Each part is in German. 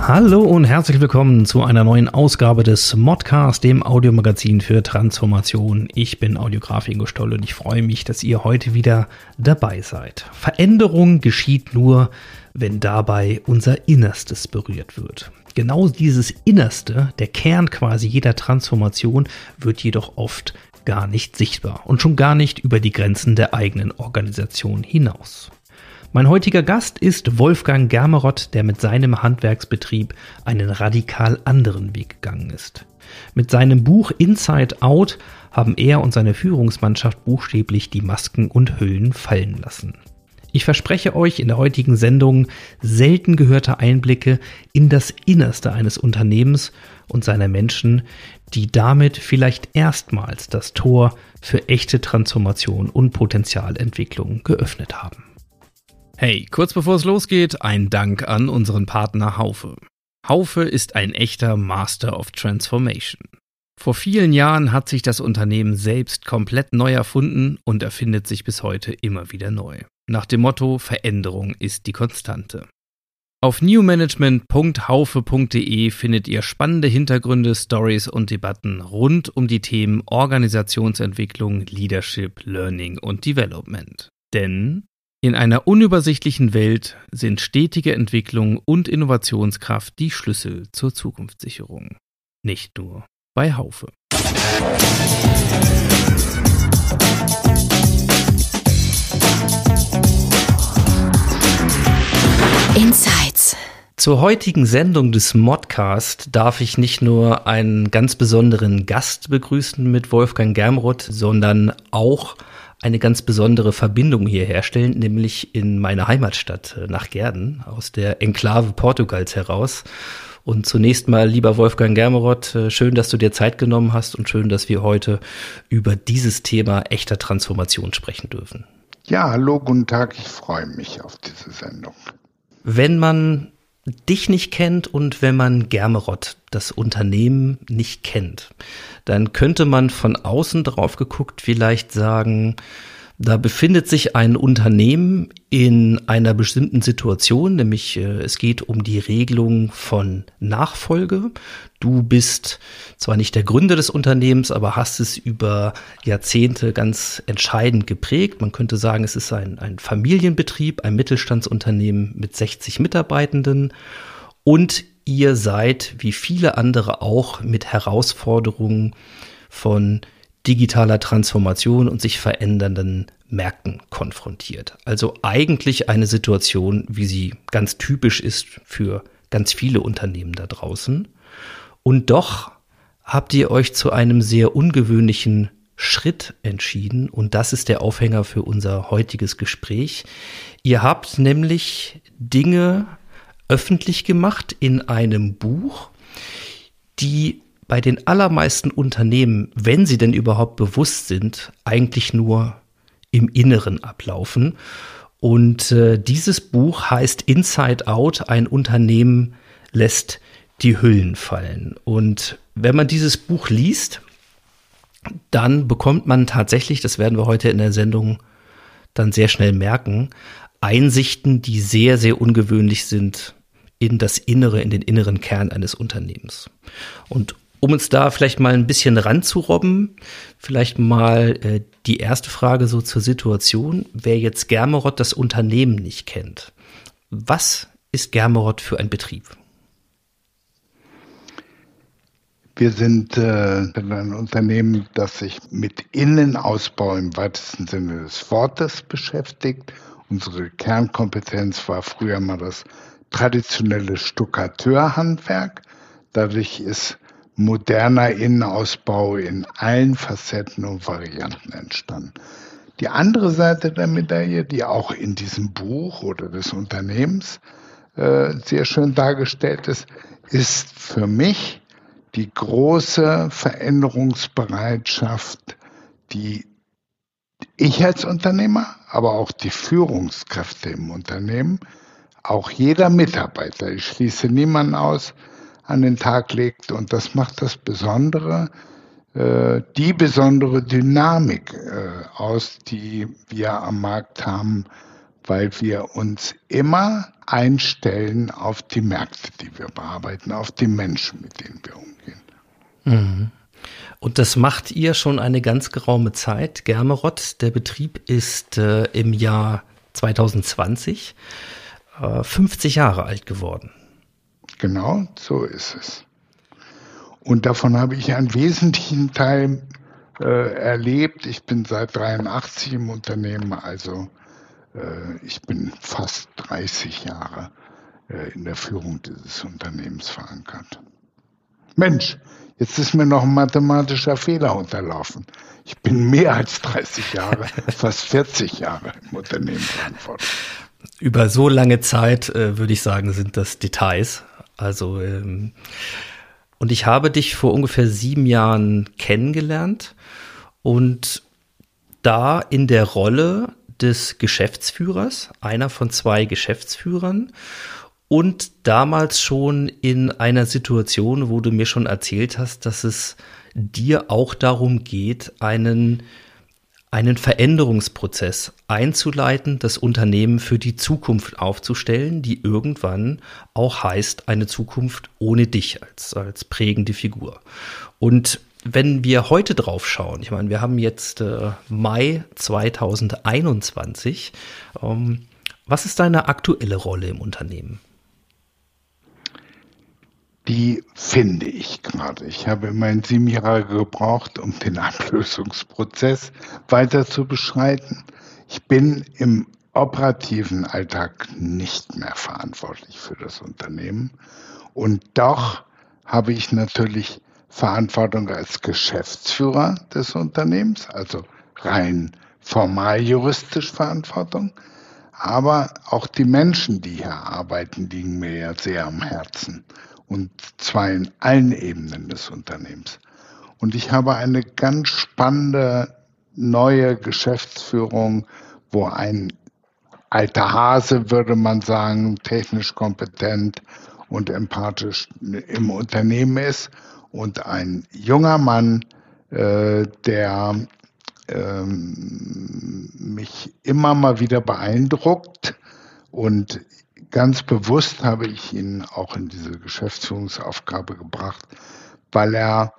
Hallo und herzlich willkommen zu einer neuen Ausgabe des Modcast, dem Audiomagazin für Transformation. Ich bin Audiograf Ingo Stoll und ich freue mich, dass ihr heute wieder dabei seid. Veränderung geschieht nur, wenn dabei unser Innerstes berührt wird. Genau dieses Innerste, der Kern quasi jeder Transformation, wird jedoch oft gar nicht sichtbar und schon gar nicht über die Grenzen der eigenen Organisation hinaus. Mein heutiger Gast ist Wolfgang Germerott, der mit seinem Handwerksbetrieb einen radikal anderen Weg gegangen ist. Mit seinem Buch Inside Out haben er und seine Führungsmannschaft buchstäblich die Masken und Hüllen fallen lassen. Ich verspreche euch in der heutigen Sendung selten gehörte Einblicke in das Innerste eines Unternehmens und seiner Menschen, die damit vielleicht erstmals das Tor für echte Transformation und Potenzialentwicklung geöffnet haben. Hey, kurz bevor es losgeht, ein Dank an unseren Partner Haufe. Haufe ist ein echter Master of Transformation. Vor vielen Jahren hat sich das Unternehmen selbst komplett neu erfunden und erfindet sich bis heute immer wieder neu. Nach dem Motto Veränderung ist die Konstante. Auf newmanagement.haufe.de findet ihr spannende Hintergründe, Stories und Debatten rund um die Themen Organisationsentwicklung, Leadership, Learning und Development. Denn in einer unübersichtlichen Welt sind stetige Entwicklung und Innovationskraft die Schlüssel zur Zukunftssicherung. Nicht nur bei Haufe. Insights. Zur heutigen Sendung des Modcast darf ich nicht nur einen ganz besonderen Gast begrüßen mit Wolfgang Germroth, sondern auch eine ganz besondere Verbindung hier herstellen, nämlich in meine Heimatstadt äh, nach Gerden, aus der Enklave Portugals heraus. Und zunächst mal, lieber Wolfgang Germeroth, äh, schön, dass du dir Zeit genommen hast und schön, dass wir heute über dieses Thema echter Transformation sprechen dürfen. Ja, hallo, guten Tag, ich freue mich auf diese Sendung. Wenn man dich nicht kennt und wenn man Germerott, das Unternehmen, nicht kennt, dann könnte man von außen drauf geguckt vielleicht sagen, da befindet sich ein Unternehmen in einer bestimmten Situation, nämlich äh, es geht um die Regelung von Nachfolge. Du bist zwar nicht der Gründer des Unternehmens, aber hast es über Jahrzehnte ganz entscheidend geprägt. Man könnte sagen, es ist ein, ein Familienbetrieb, ein Mittelstandsunternehmen mit 60 Mitarbeitenden und ihr seid, wie viele andere auch, mit Herausforderungen von digitaler Transformation und sich verändernden Märkten konfrontiert. Also eigentlich eine Situation, wie sie ganz typisch ist für ganz viele Unternehmen da draußen. Und doch habt ihr euch zu einem sehr ungewöhnlichen Schritt entschieden und das ist der Aufhänger für unser heutiges Gespräch. Ihr habt nämlich Dinge öffentlich gemacht in einem Buch, die bei den allermeisten Unternehmen, wenn sie denn überhaupt bewusst sind, eigentlich nur im Inneren ablaufen. Und äh, dieses Buch heißt Inside Out, ein Unternehmen lässt die Hüllen fallen. Und wenn man dieses Buch liest, dann bekommt man tatsächlich, das werden wir heute in der Sendung dann sehr schnell merken, Einsichten, die sehr, sehr ungewöhnlich sind in das Innere, in den inneren Kern eines Unternehmens. Und um uns da vielleicht mal ein bisschen ranzurobben, vielleicht mal äh, die erste Frage so zur Situation. Wer jetzt Germerott das Unternehmen nicht kennt, was ist Germerott für ein Betrieb? Wir sind äh, ein Unternehmen, das sich mit Innenausbau im weitesten Sinne des Wortes beschäftigt. Unsere Kernkompetenz war früher mal das traditionelle Stuckateurhandwerk. Dadurch ist moderner Innenausbau in allen Facetten und Varianten entstanden. Die andere Seite der Medaille, die auch in diesem Buch oder des Unternehmens äh, sehr schön dargestellt ist, ist für mich die große Veränderungsbereitschaft, die ich als Unternehmer, aber auch die Führungskräfte im Unternehmen, auch jeder Mitarbeiter, ich schließe niemanden aus, an den Tag legt. Und das macht das Besondere, äh, die besondere Dynamik äh, aus, die wir am Markt haben, weil wir uns immer einstellen auf die Märkte, die wir bearbeiten, auf die Menschen, mit denen wir umgehen. Mhm. Und das macht ihr schon eine ganz geraume Zeit. Germerott, der Betrieb ist äh, im Jahr 2020 äh, 50 Jahre alt geworden. Genau, so ist es. Und davon habe ich einen wesentlichen Teil äh, erlebt. Ich bin seit 83 im Unternehmen, also äh, ich bin fast 30 Jahre äh, in der Führung dieses Unternehmens verankert. Mensch, jetzt ist mir noch ein mathematischer Fehler unterlaufen. Ich bin mehr als 30 Jahre, fast 40 Jahre im Unternehmen verantwortlich. Über so lange Zeit äh, würde ich sagen, sind das Details. Also ähm, und ich habe dich vor ungefähr sieben Jahren kennengelernt und da in der Rolle des Geschäftsführers, einer von zwei Geschäftsführern und damals schon in einer Situation, wo du mir schon erzählt hast, dass es dir auch darum geht, einen einen Veränderungsprozess einzuleiten, das Unternehmen für die Zukunft aufzustellen, die irgendwann auch heißt, eine Zukunft ohne dich als, als prägende Figur. Und wenn wir heute drauf schauen, ich meine, wir haben jetzt äh, Mai 2021, ähm, was ist deine aktuelle Rolle im Unternehmen? Die finde ich gerade. Ich habe immerhin sieben Jahre gebraucht, um den Ablösungsprozess weiter zu beschreiten. Ich bin im operativen Alltag nicht mehr verantwortlich für das Unternehmen. Und doch habe ich natürlich Verantwortung als Geschäftsführer des Unternehmens, also rein formal juristisch Verantwortung. Aber auch die Menschen, die hier arbeiten, liegen mir ja sehr am Herzen und zwar in allen Ebenen des Unternehmens. Und ich habe eine ganz spannende neue Geschäftsführung, wo ein alter Hase, würde man sagen, technisch kompetent und empathisch im Unternehmen ist und ein junger Mann, äh, der äh, mich immer mal wieder beeindruckt und ganz bewusst habe ich ihn auch in diese Geschäftsführungsaufgabe gebracht, weil er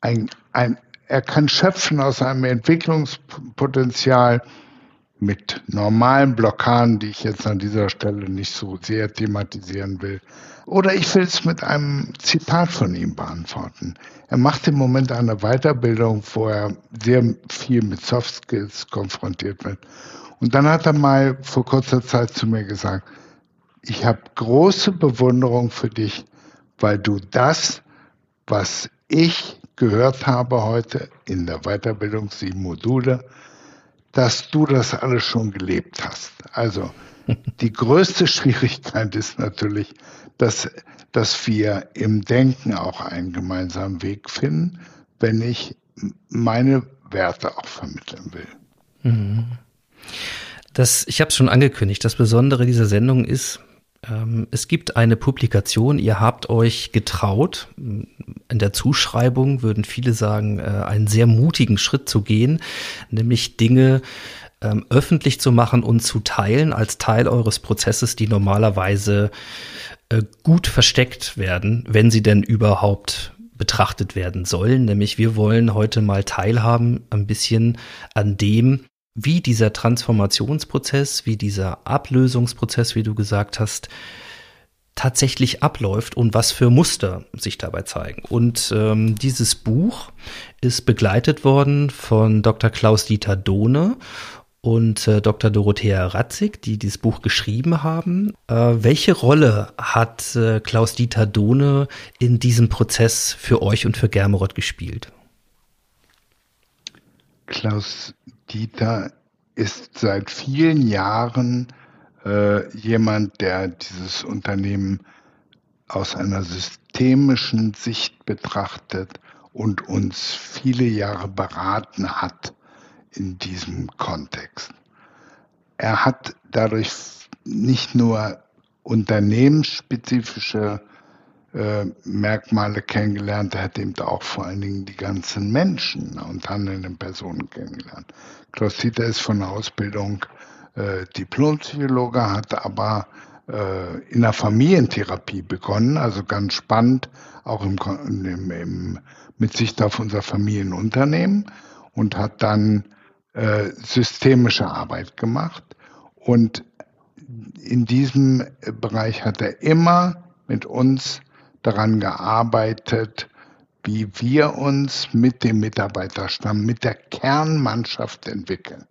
ein, ein, er kann schöpfen aus einem Entwicklungspotenzial mit normalen Blockaden, die ich jetzt an dieser Stelle nicht so sehr thematisieren will. Oder ich will es mit einem Zitat von ihm beantworten. Er macht im Moment eine Weiterbildung, wo er sehr viel mit Soft Skills konfrontiert wird. Und dann hat er mal vor kurzer Zeit zu mir gesagt, ich habe große Bewunderung für dich, weil du das, was ich gehört habe heute in der Weiterbildung sieben Module, dass du das alles schon gelebt hast. Also die größte Schwierigkeit ist natürlich, dass, dass wir im Denken auch einen gemeinsamen Weg finden, wenn ich meine Werte auch vermitteln will. Mhm. Das, ich habe es schon angekündigt. Das Besondere dieser Sendung ist, ähm, es gibt eine Publikation, ihr habt euch getraut, in der Zuschreibung würden viele sagen, äh, einen sehr mutigen Schritt zu gehen, nämlich Dinge ähm, öffentlich zu machen und zu teilen als Teil eures Prozesses, die normalerweise äh, gut versteckt werden, wenn sie denn überhaupt betrachtet werden sollen. Nämlich wir wollen heute mal teilhaben ein bisschen an dem, wie dieser Transformationsprozess, wie dieser Ablösungsprozess, wie du gesagt hast, tatsächlich abläuft und was für Muster sich dabei zeigen. Und ähm, dieses Buch ist begleitet worden von Dr. Klaus-Dieter Dohne und äh, Dr. Dorothea Ratzig, die dieses Buch geschrieben haben. Äh, welche Rolle hat äh, Klaus-Dieter Dohne in diesem Prozess für euch und für Germerod gespielt? Klaus Dieter ist seit vielen Jahren äh, jemand, der dieses Unternehmen aus einer systemischen Sicht betrachtet und uns viele Jahre beraten hat in diesem Kontext. Er hat dadurch nicht nur unternehmensspezifische äh, Merkmale kennengelernt, er hat eben auch vor allen Dingen die ganzen Menschen und handelnden Personen kennengelernt. Klaus Dieter ist von der Ausbildung äh, Diplompsychologe, hat aber äh, in der Familientherapie begonnen, also ganz spannend, auch im, im, im, mit Sicht auf unser Familienunternehmen und hat dann äh, systemische Arbeit gemacht. Und in diesem Bereich hat er immer mit uns daran gearbeitet, wie wir uns mit dem Mitarbeiterstamm, mit der Kernmannschaft entwickeln.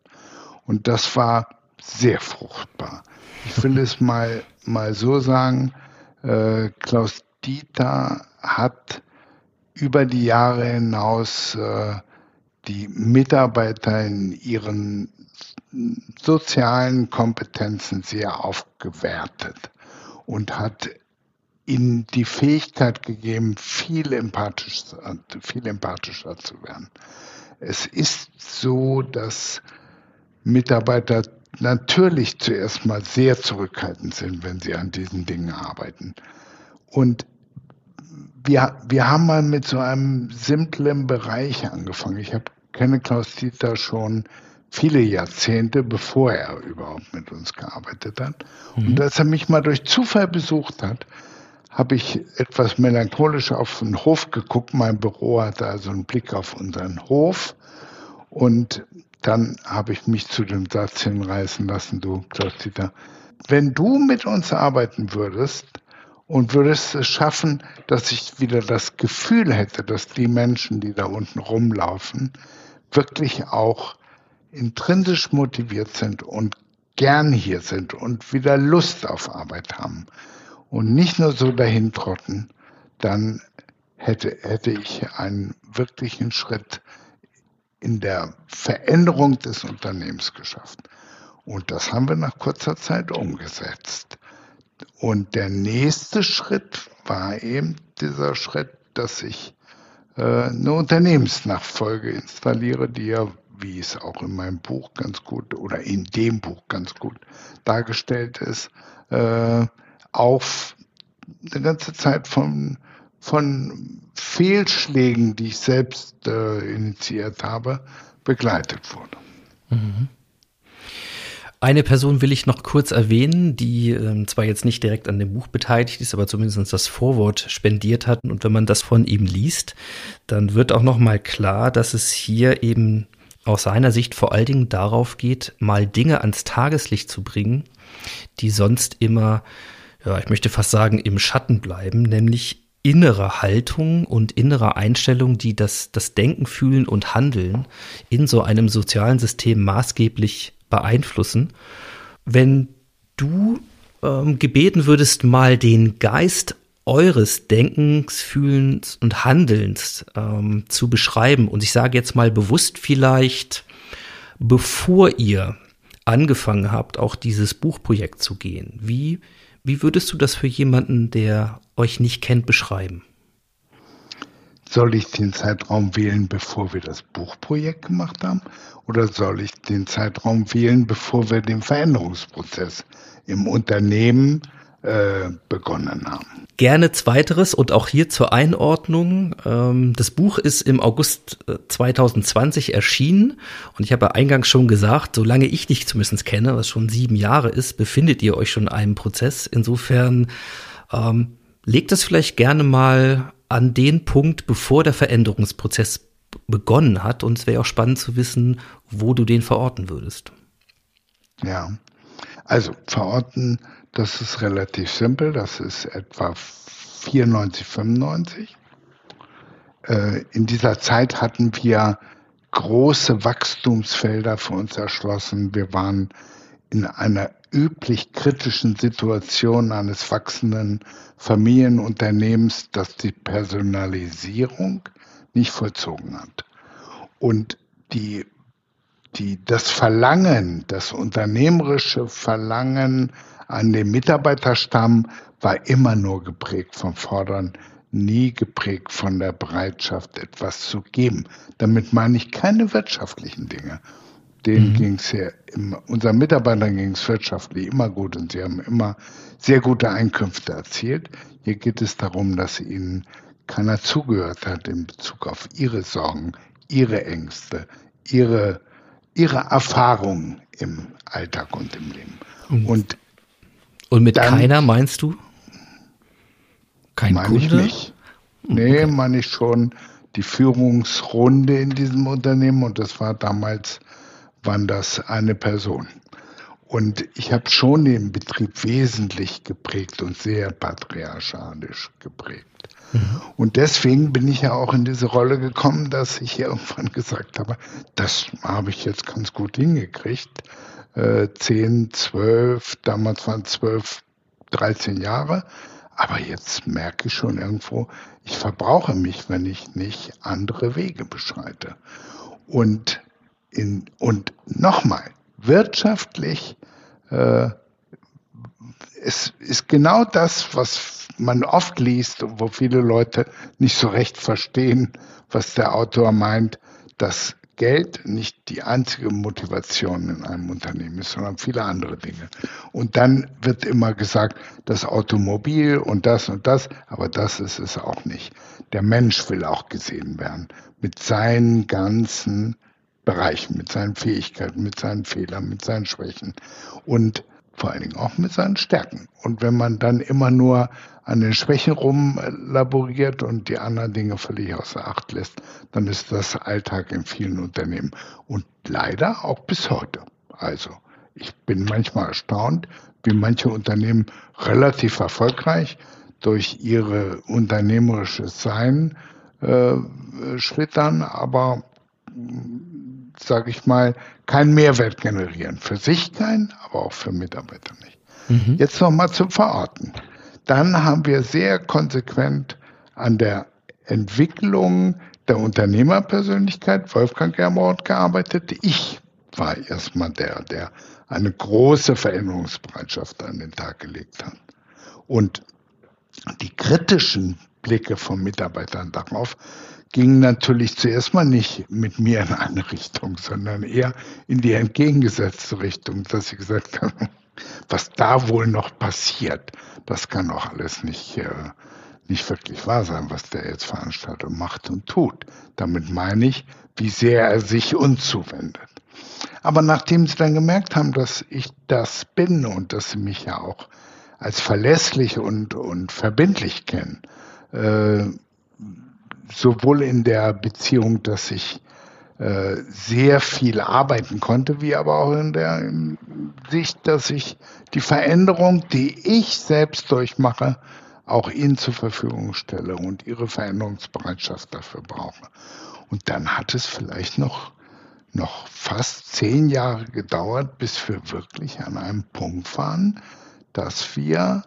Und das war sehr fruchtbar. Ich will es mal, mal so sagen, äh, Klaus Dieter hat über die Jahre hinaus äh, die Mitarbeiter in ihren sozialen Kompetenzen sehr aufgewertet und hat ihnen die Fähigkeit gegeben, viel empathischer, viel empathischer zu werden. Es ist so, dass Mitarbeiter natürlich zuerst mal sehr zurückhaltend sind, wenn sie an diesen Dingen arbeiten. Und wir, wir haben mal mit so einem simplen Bereich angefangen. Ich hab, kenne Klaus Dieter schon viele Jahrzehnte, bevor er überhaupt mit uns gearbeitet hat. Mhm. Und als er mich mal durch Zufall besucht hat, habe ich etwas melancholisch auf den Hof geguckt. Mein Büro hatte also einen Blick auf unseren Hof. Und dann habe ich mich zu dem Satz hinreißen lassen, du Klaus-Dieter, wenn du mit uns arbeiten würdest und würdest es schaffen, dass ich wieder das Gefühl hätte, dass die Menschen, die da unten rumlaufen, wirklich auch intrinsisch motiviert sind und gern hier sind und wieder Lust auf Arbeit haben und nicht nur so dahin trotten, dann hätte, hätte ich einen wirklichen Schritt in der Veränderung des Unternehmens geschafft. Und das haben wir nach kurzer Zeit umgesetzt. Und der nächste Schritt war eben dieser Schritt, dass ich äh, eine Unternehmensnachfolge installiere, die ja, wie es auch in meinem Buch ganz gut oder in dem Buch ganz gut dargestellt ist, äh, auf eine ganze Zeit von, von Fehlschlägen, die ich selbst äh, initiiert habe, begleitet wurde. Mhm. Eine Person will ich noch kurz erwähnen, die äh, zwar jetzt nicht direkt an dem Buch beteiligt ist, aber zumindest das Vorwort spendiert hat. Und wenn man das von ihm liest, dann wird auch noch mal klar, dass es hier eben aus seiner Sicht vor allen Dingen darauf geht, mal Dinge ans Tageslicht zu bringen, die sonst immer, ja, ich möchte fast sagen, im Schatten bleiben, nämlich innere Haltung und innere Einstellung, die das, das Denken, Fühlen und Handeln in so einem sozialen System maßgeblich beeinflussen. Wenn du ähm, gebeten würdest, mal den Geist eures Denkens, Fühlens und Handelns ähm, zu beschreiben, und ich sage jetzt mal bewusst vielleicht, bevor ihr angefangen habt, auch dieses Buchprojekt zu gehen, wie, wie würdest du das für jemanden, der euch nicht kennt, beschreiben? Soll ich den Zeitraum wählen, bevor wir das Buchprojekt gemacht haben? Oder soll ich den Zeitraum wählen, bevor wir den Veränderungsprozess im Unternehmen begonnen haben? Gerne zweiteres und auch hier zur Einordnung. Ähm, das Buch ist im August 2020 äh, erschienen und ich habe ja eingangs schon gesagt, solange ich dich zumindest kenne, was schon sieben Jahre ist, befindet ihr euch schon in einem Prozess. Insofern ähm, legt das vielleicht gerne mal an den Punkt, bevor der Veränderungsprozess begonnen hat. Und es wäre auch spannend zu wissen, wo du den verorten würdest. Ja, also verorten, das ist relativ simpel. Das ist etwa 94, 95. Äh, in dieser Zeit hatten wir große Wachstumsfelder für uns erschlossen. Wir waren in einer üblich kritischen Situation eines wachsenden Familienunternehmens, das die Personalisierung nicht vollzogen hat. Und die, die, das Verlangen, das unternehmerische Verlangen an den Mitarbeiterstamm war immer nur geprägt vom Fordern nie geprägt von der Bereitschaft, etwas zu geben. Damit meine ich keine wirtschaftlichen Dinge. Denen mhm. ging es ja, immer, unseren Mitarbeitern ging es wirtschaftlich immer gut und sie haben immer sehr gute Einkünfte erzielt. Hier geht es darum, dass ihnen keiner zugehört hat in Bezug auf ihre Sorgen, ihre Ängste, ihre, ihre Erfahrungen im Alltag und im Leben. Und, und, und mit dann, keiner meinst du? Kein meine Kunde? ich nicht. Nee, okay. meine ich schon die Führungsrunde in diesem Unternehmen und das war damals, waren das eine Person. Und ich habe schon den Betrieb wesentlich geprägt und sehr patriarchalisch geprägt. Mhm. Und deswegen bin ich ja auch in diese Rolle gekommen, dass ich irgendwann gesagt habe, das habe ich jetzt ganz gut hingekriegt. Äh, 10, 12, damals waren es 12, 13 Jahre. Aber jetzt merke ich schon irgendwo, ich verbrauche mich, wenn ich nicht andere Wege beschreite. Und, in, und nochmal, wirtschaftlich äh, es ist genau das, was man oft liest und wo viele Leute nicht so recht verstehen, was der Autor meint, dass Geld nicht die einzige Motivation in einem Unternehmen ist, sondern viele andere Dinge. Und dann wird immer gesagt, das Automobil und das und das, aber das ist es auch nicht. Der Mensch will auch gesehen werden mit seinen ganzen Bereichen, mit seinen Fähigkeiten, mit seinen Fehlern, mit seinen Schwächen und vor allen Dingen auch mit seinen Stärken. Und wenn man dann immer nur an den Schwächen rumlaboriert und die anderen Dinge völlig außer Acht lässt, dann ist das Alltag in vielen Unternehmen und leider auch bis heute. Also ich bin manchmal erstaunt, wie manche Unternehmen relativ erfolgreich durch ihre unternehmerisches Sein äh, schlittern, aber sage ich mal, keinen Mehrwert generieren. Für sich keinen, aber auch für Mitarbeiter nicht. Mhm. Jetzt nochmal zum Verorten dann haben wir sehr konsequent an der Entwicklung der Unternehmerpersönlichkeit Wolfgang Germort gearbeitet. Ich war erstmal der, der eine große Veränderungsbereitschaft an den Tag gelegt hat. Und die kritischen Blicke von Mitarbeitern darauf gingen natürlich zuerst mal nicht mit mir in eine Richtung, sondern eher in die entgegengesetzte Richtung, dass sie gesagt haben, was da wohl noch passiert, das kann auch alles nicht, äh, nicht wirklich wahr sein, was der jetzt veranstaltet, macht und tut. Damit meine ich, wie sehr er sich uns zuwendet. Aber nachdem sie dann gemerkt haben, dass ich das bin und dass sie mich ja auch als verlässlich und, und verbindlich kennen, äh, sowohl in der Beziehung, dass ich äh, sehr viel arbeiten konnte, wie aber auch in der Sicht, dass ich die Veränderung, die ich selbst durchmache, auch ihnen zur Verfügung stelle und ihre Veränderungsbereitschaft dafür brauche. Und dann hat es vielleicht noch, noch fast zehn Jahre gedauert, bis wir wirklich an einem Punkt waren, dass wir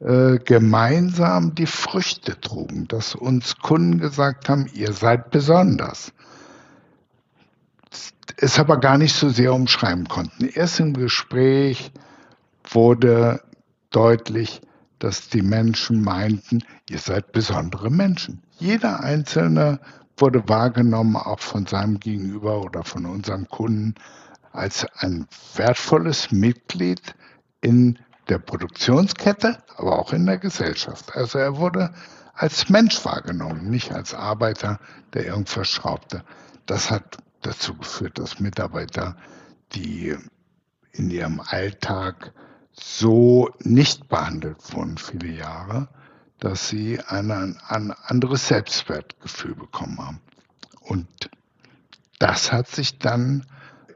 äh, gemeinsam die Früchte trugen, dass uns Kunden gesagt haben, ihr seid besonders es aber gar nicht so sehr umschreiben konnten. Erst im Gespräch wurde deutlich, dass die Menschen meinten, ihr seid besondere Menschen. Jeder Einzelne wurde wahrgenommen, auch von seinem Gegenüber oder von unserem Kunden, als ein wertvolles Mitglied in der Produktionskette, aber auch in der Gesellschaft. Also er wurde als Mensch wahrgenommen, nicht als Arbeiter, der irgendwas schraubte. Das hat dazu geführt, dass Mitarbeiter, die in ihrem Alltag so nicht behandelt wurden viele Jahre, dass sie ein, ein anderes Selbstwertgefühl bekommen haben. Und das hat sich dann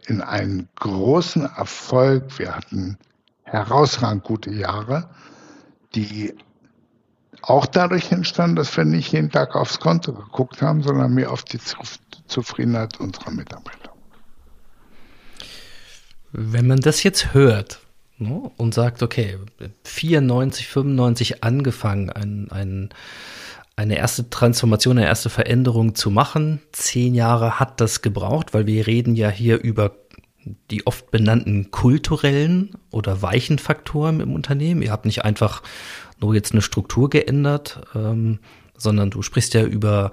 in einen großen Erfolg, wir hatten herausragend gute Jahre, die auch dadurch entstanden, dass wir nicht jeden Tag aufs Konto geguckt haben, sondern mehr auf die Zufriedenheit unserer Mitarbeiter. Wenn man das jetzt hört ne, und sagt, okay, 94, 95 angefangen, ein, ein, eine erste Transformation, eine erste Veränderung zu machen, zehn Jahre hat das gebraucht, weil wir reden ja hier über die oft benannten kulturellen oder weichen Faktoren im Unternehmen. Ihr habt nicht einfach nur jetzt eine Struktur geändert, ähm, sondern du sprichst ja über,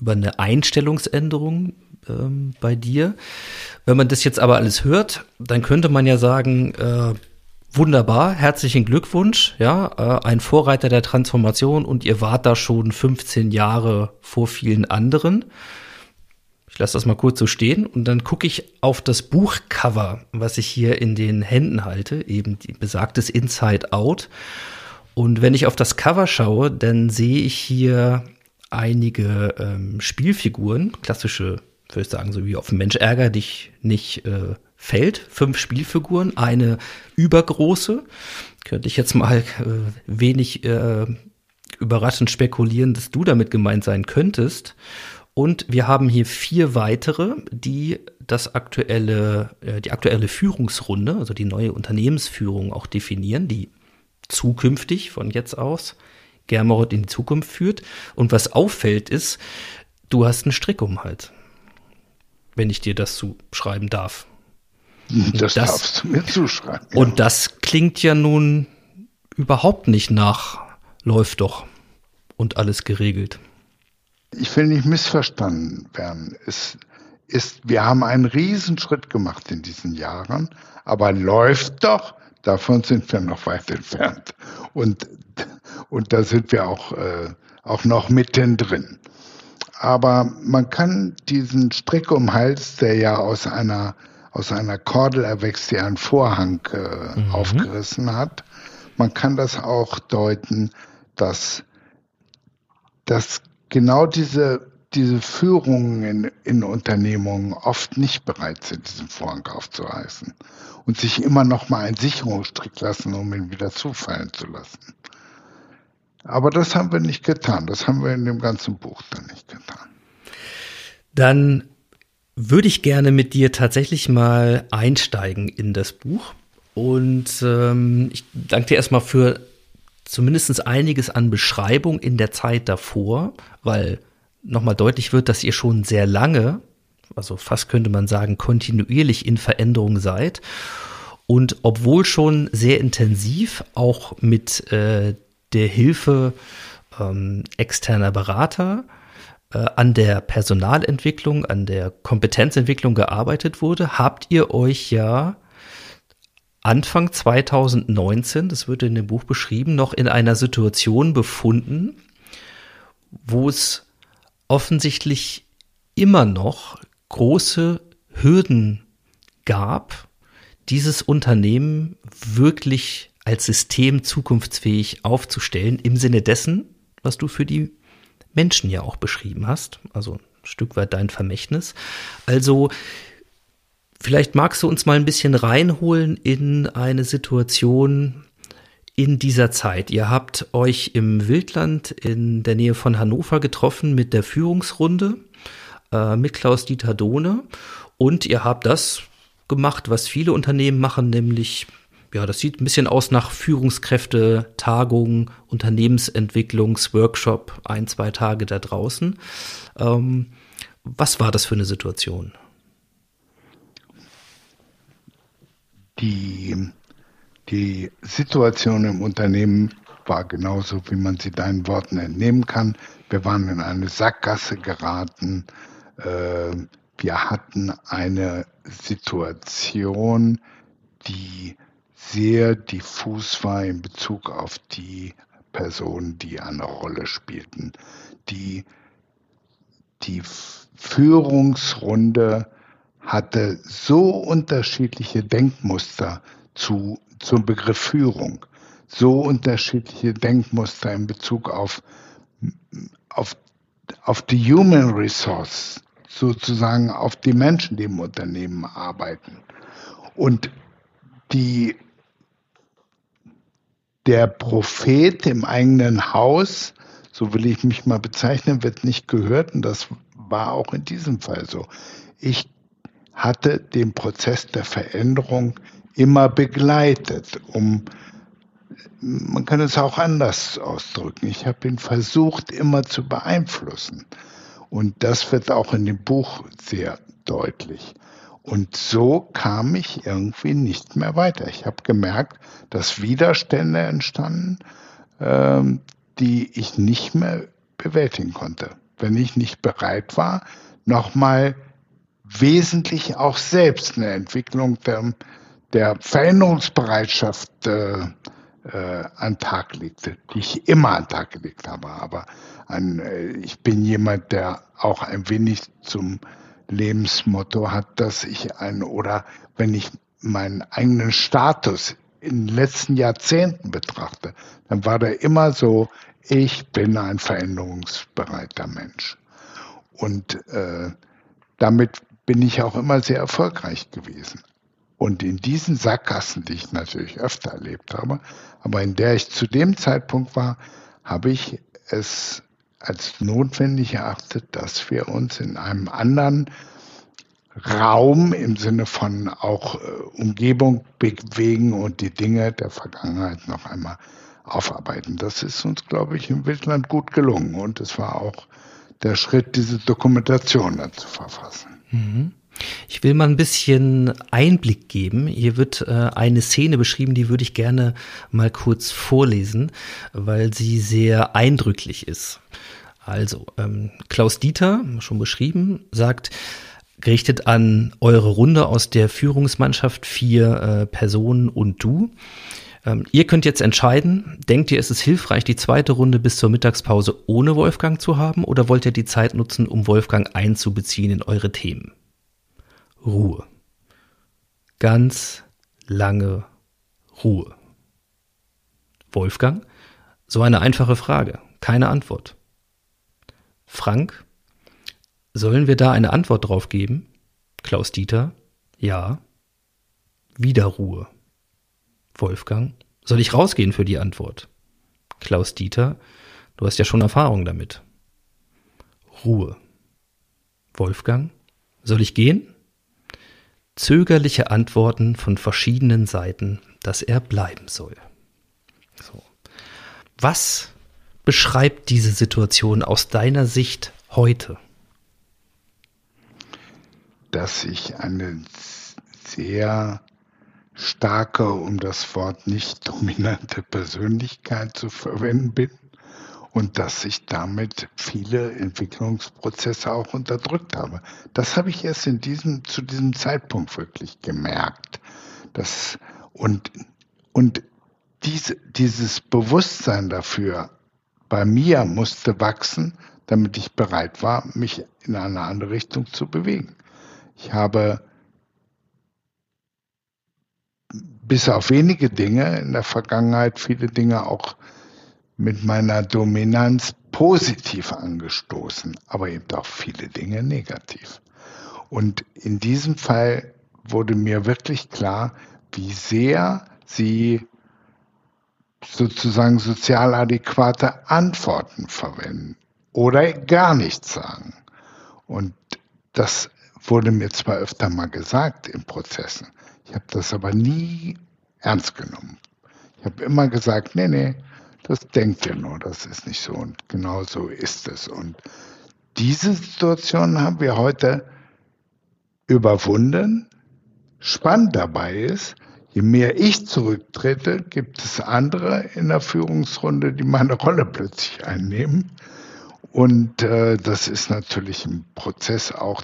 über eine Einstellungsänderung ähm, bei dir. Wenn man das jetzt aber alles hört, dann könnte man ja sagen, äh, wunderbar, herzlichen Glückwunsch, ja, äh, ein Vorreiter der Transformation und ihr wart da schon 15 Jahre vor vielen anderen. Lasse das mal kurz so stehen und dann gucke ich auf das Buchcover, was ich hier in den Händen halte, eben besagtes Inside Out. Und wenn ich auf das Cover schaue, dann sehe ich hier einige ähm, Spielfiguren, klassische, würde ich sagen, so wie auf Mensch ärger dich nicht äh, fällt. Fünf Spielfiguren, eine übergroße. Könnte ich jetzt mal äh, wenig äh, überraschend spekulieren, dass du damit gemeint sein könntest. Und wir haben hier vier weitere, die das aktuelle, äh, die aktuelle Führungsrunde, also die neue Unternehmensführung auch definieren, die zukünftig von jetzt aus Germerod in die Zukunft führt. Und was auffällt ist, du hast einen Strick um halt. Wenn ich dir das zuschreiben darf. Das, das darfst du mir zuschreiben. Ja. Und das klingt ja nun überhaupt nicht nach läuft doch und alles geregelt ich will nicht missverstanden werden. Es ist, wir haben einen Riesenschritt gemacht in diesen Jahren, aber läuft doch, davon sind wir noch weit entfernt. Und, und da sind wir auch, äh, auch noch mittendrin. Aber man kann diesen Strick um Hals, der ja aus einer, aus einer Kordel erwächst, die einen Vorhang äh, mhm. aufgerissen hat, man kann das auch deuten, dass das genau diese, diese Führungen in, in Unternehmungen oft nicht bereit sind, diesen Vorhang aufzureißen und sich immer noch mal einen Sicherungsstrick lassen, um ihn wieder zufallen zu lassen. Aber das haben wir nicht getan. Das haben wir in dem ganzen Buch dann nicht getan. Dann würde ich gerne mit dir tatsächlich mal einsteigen in das Buch. Und ähm, ich danke dir erstmal für zumindest einiges an Beschreibung in der Zeit davor, weil nochmal deutlich wird, dass ihr schon sehr lange, also fast könnte man sagen, kontinuierlich in Veränderung seid. Und obwohl schon sehr intensiv, auch mit äh, der Hilfe ähm, externer Berater, äh, an der Personalentwicklung, an der Kompetenzentwicklung gearbeitet wurde, habt ihr euch ja Anfang 2019, das wird in dem Buch beschrieben, noch in einer Situation befunden, wo es offensichtlich immer noch große Hürden gab, dieses Unternehmen wirklich als System zukunftsfähig aufzustellen, im Sinne dessen, was du für die Menschen ja auch beschrieben hast, also ein Stück weit dein Vermächtnis. Also Vielleicht magst du uns mal ein bisschen reinholen in eine Situation in dieser Zeit. Ihr habt euch im Wildland in der Nähe von Hannover getroffen mit der Führungsrunde äh, mit Klaus-Dieter Dohne und ihr habt das gemacht, was viele Unternehmen machen, nämlich ja, das sieht ein bisschen aus nach Führungskräfte, Tagung, Unternehmensentwicklungsworkshop, ein, zwei Tage da draußen. Ähm, was war das für eine Situation? Die, die Situation im Unternehmen war genauso, wie man sie deinen Worten entnehmen kann. Wir waren in eine Sackgasse geraten. Äh, wir hatten eine Situation, die sehr diffus war in Bezug auf die Personen, die eine Rolle spielten. Die, die Führungsrunde hatte so unterschiedliche Denkmuster zu, zum Begriff Führung, so unterschiedliche Denkmuster in Bezug auf, auf, auf die Human Resource, sozusagen auf die Menschen, die im Unternehmen arbeiten. Und die, der Prophet im eigenen Haus, so will ich mich mal bezeichnen, wird nicht gehört und das war auch in diesem Fall so. Ich hatte den Prozess der Veränderung immer begleitet, um man kann es auch anders ausdrücken. Ich habe ihn versucht, immer zu beeinflussen. Und das wird auch in dem Buch sehr deutlich. Und so kam ich irgendwie nicht mehr weiter. Ich habe gemerkt, dass Widerstände entstanden, ähm, die ich nicht mehr bewältigen konnte. Wenn ich nicht bereit war, nochmal wesentlich auch selbst eine Entwicklung der, der Veränderungsbereitschaft äh, äh, an Tag legte, die ich immer an Tag gelegt habe. Aber ein, äh, ich bin jemand, der auch ein wenig zum Lebensmotto hat, dass ich ein oder wenn ich meinen eigenen Status in den letzten Jahrzehnten betrachte, dann war der immer so, ich bin ein veränderungsbereiter Mensch. Und äh, damit bin ich auch immer sehr erfolgreich gewesen. Und in diesen Sackgassen, die ich natürlich öfter erlebt habe, aber in der ich zu dem Zeitpunkt war, habe ich es als notwendig erachtet, dass wir uns in einem anderen Raum im Sinne von auch äh, Umgebung bewegen und die Dinge der Vergangenheit noch einmal aufarbeiten. Das ist uns, glaube ich, im Wildland gut gelungen und es war auch der Schritt, diese Dokumentation dann zu verfassen. Mhm. Ich will mal ein bisschen Einblick geben. Hier wird äh, eine Szene beschrieben, die würde ich gerne mal kurz vorlesen, weil sie sehr eindrücklich ist. Also, ähm, Klaus Dieter, schon beschrieben, sagt, gerichtet an eure Runde aus der Führungsmannschaft, vier äh, Personen und du. Ähm, ihr könnt jetzt entscheiden, denkt ihr, es ist hilfreich, die zweite Runde bis zur Mittagspause ohne Wolfgang zu haben oder wollt ihr die Zeit nutzen, um Wolfgang einzubeziehen in eure Themen? Ruhe. Ganz lange Ruhe. Wolfgang? So eine einfache Frage, keine Antwort. Frank? Sollen wir da eine Antwort drauf geben? Klaus Dieter? Ja. Wieder Ruhe. Wolfgang? Soll ich rausgehen für die Antwort? Klaus Dieter? Du hast ja schon Erfahrung damit. Ruhe. Wolfgang? Soll ich gehen? zögerliche Antworten von verschiedenen Seiten, dass er bleiben soll. So. Was beschreibt diese Situation aus deiner Sicht heute? Dass ich eine sehr starke, um das Wort nicht dominante Persönlichkeit zu verwenden bin und dass ich damit viele Entwicklungsprozesse auch unterdrückt habe. Das habe ich erst in diesem, zu diesem Zeitpunkt wirklich gemerkt. Das, und, und diese, dieses Bewusstsein dafür bei mir musste wachsen, damit ich bereit war, mich in eine andere Richtung zu bewegen. Ich habe bis auf wenige Dinge in der Vergangenheit viele Dinge auch mit meiner Dominanz positiv angestoßen, aber eben auch viele Dinge negativ. Und in diesem Fall wurde mir wirklich klar, wie sehr sie sozusagen sozial adäquate Antworten verwenden oder gar nichts sagen. Und das wurde mir zwar öfter mal gesagt in Prozessen, ich habe das aber nie ernst genommen. Ich habe immer gesagt, nee, nee, das denkt ihr nur, das ist nicht so. Und genau so ist es. Und diese Situation haben wir heute überwunden. Spannend dabei ist, je mehr ich zurücktrete, gibt es andere in der Führungsrunde, die meine Rolle plötzlich einnehmen. Und äh, das ist natürlich ein Prozess auch,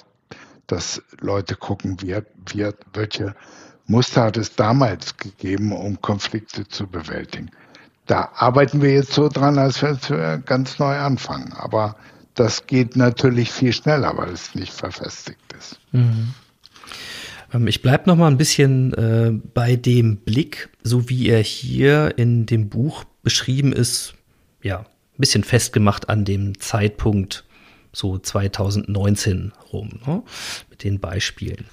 dass Leute gucken, wie, wie, welche Muster hat es damals gegeben, um Konflikte zu bewältigen da arbeiten wir jetzt so dran, als wenn wir ganz neu anfangen. Aber das geht natürlich viel schneller, weil es nicht verfestigt ist. Mhm. Ähm, ich bleibe noch mal ein bisschen äh, bei dem Blick, so wie er hier in dem Buch beschrieben ist, ja, ein bisschen festgemacht an dem Zeitpunkt so 2019 rum, ne, mit den Beispielen.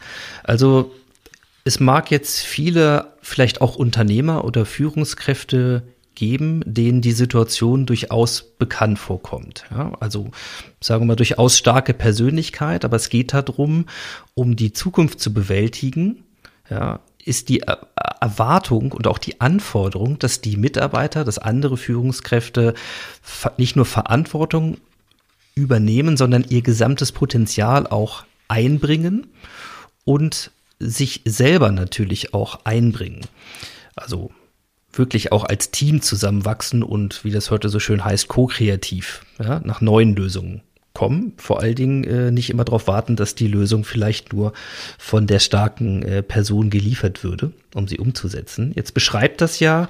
Also es mag jetzt viele, vielleicht auch Unternehmer oder Führungskräfte geben, denen die Situation durchaus bekannt vorkommt. Ja, also sagen wir mal durchaus starke Persönlichkeit, aber es geht darum, um die Zukunft zu bewältigen, ja, ist die Erwartung und auch die Anforderung, dass die Mitarbeiter, dass andere Führungskräfte nicht nur Verantwortung übernehmen, sondern ihr gesamtes Potenzial auch einbringen und sich selber natürlich auch einbringen. Also wirklich auch als Team zusammenwachsen und, wie das heute so schön heißt, ko-kreativ ja, nach neuen Lösungen kommen. Vor allen Dingen äh, nicht immer darauf warten, dass die Lösung vielleicht nur von der starken äh, Person geliefert würde, um sie umzusetzen. Jetzt beschreibt das ja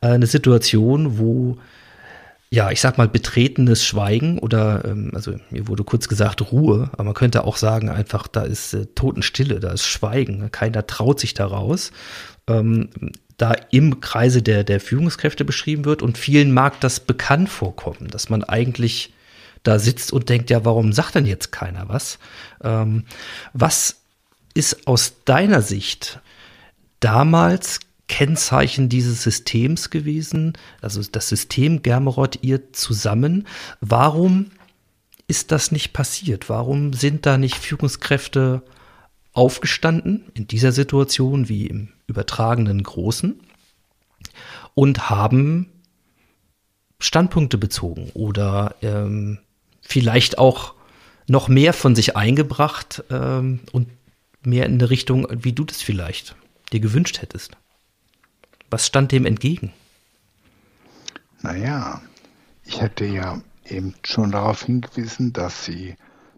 äh, eine Situation, wo ja, ich sag mal, betretenes Schweigen oder, ähm, also mir wurde kurz gesagt Ruhe, aber man könnte auch sagen, einfach, da ist äh, Totenstille, da ist Schweigen, keiner traut sich da raus. Ähm, da im Kreise der, der Führungskräfte beschrieben wird und vielen mag das bekannt vorkommen, dass man eigentlich da sitzt und denkt, ja, warum sagt denn jetzt keiner was? Ähm, was ist aus deiner Sicht damals Kennzeichen dieses Systems gewesen? Also das System Germerod, ihr zusammen. Warum ist das nicht passiert? Warum sind da nicht Führungskräfte aufgestanden in dieser Situation wie im übertragenen Großen und haben Standpunkte bezogen oder ähm, vielleicht auch noch mehr von sich eingebracht ähm, und mehr in eine Richtung, wie du das vielleicht dir gewünscht hättest. Was stand dem entgegen? Naja, ich hätte ja eben schon darauf hingewiesen, dass sie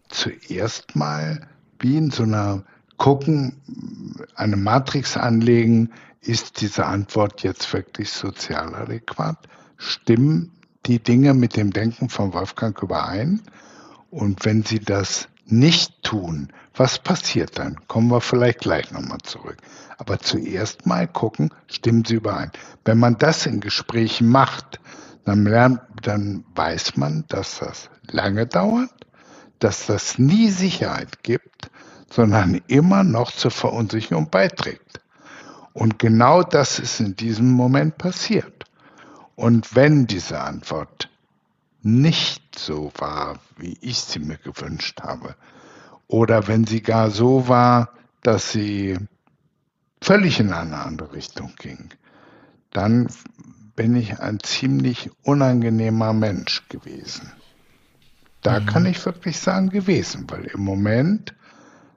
zuerst mal wie in so einer gucken, eine Matrix anlegen, ist diese Antwort jetzt wirklich sozial adäquat? Stimmen die Dinge mit dem Denken von Wolfgang überein? Und wenn sie das nicht tun, was passiert dann? Kommen wir vielleicht gleich nochmal zurück. Aber zuerst mal gucken, stimmen sie überein. Wenn man das in Gesprächen macht, dann, lernt, dann weiß man, dass das lange dauert, dass das nie Sicherheit gibt, sondern immer noch zur Verunsicherung beiträgt. Und genau das ist in diesem Moment passiert. Und wenn diese Antwort nicht so war, wie ich sie mir gewünscht habe, oder wenn sie gar so war, dass sie völlig in eine andere Richtung ging, dann bin ich ein ziemlich unangenehmer Mensch gewesen. Da mhm. kann ich wirklich sagen gewesen, weil im Moment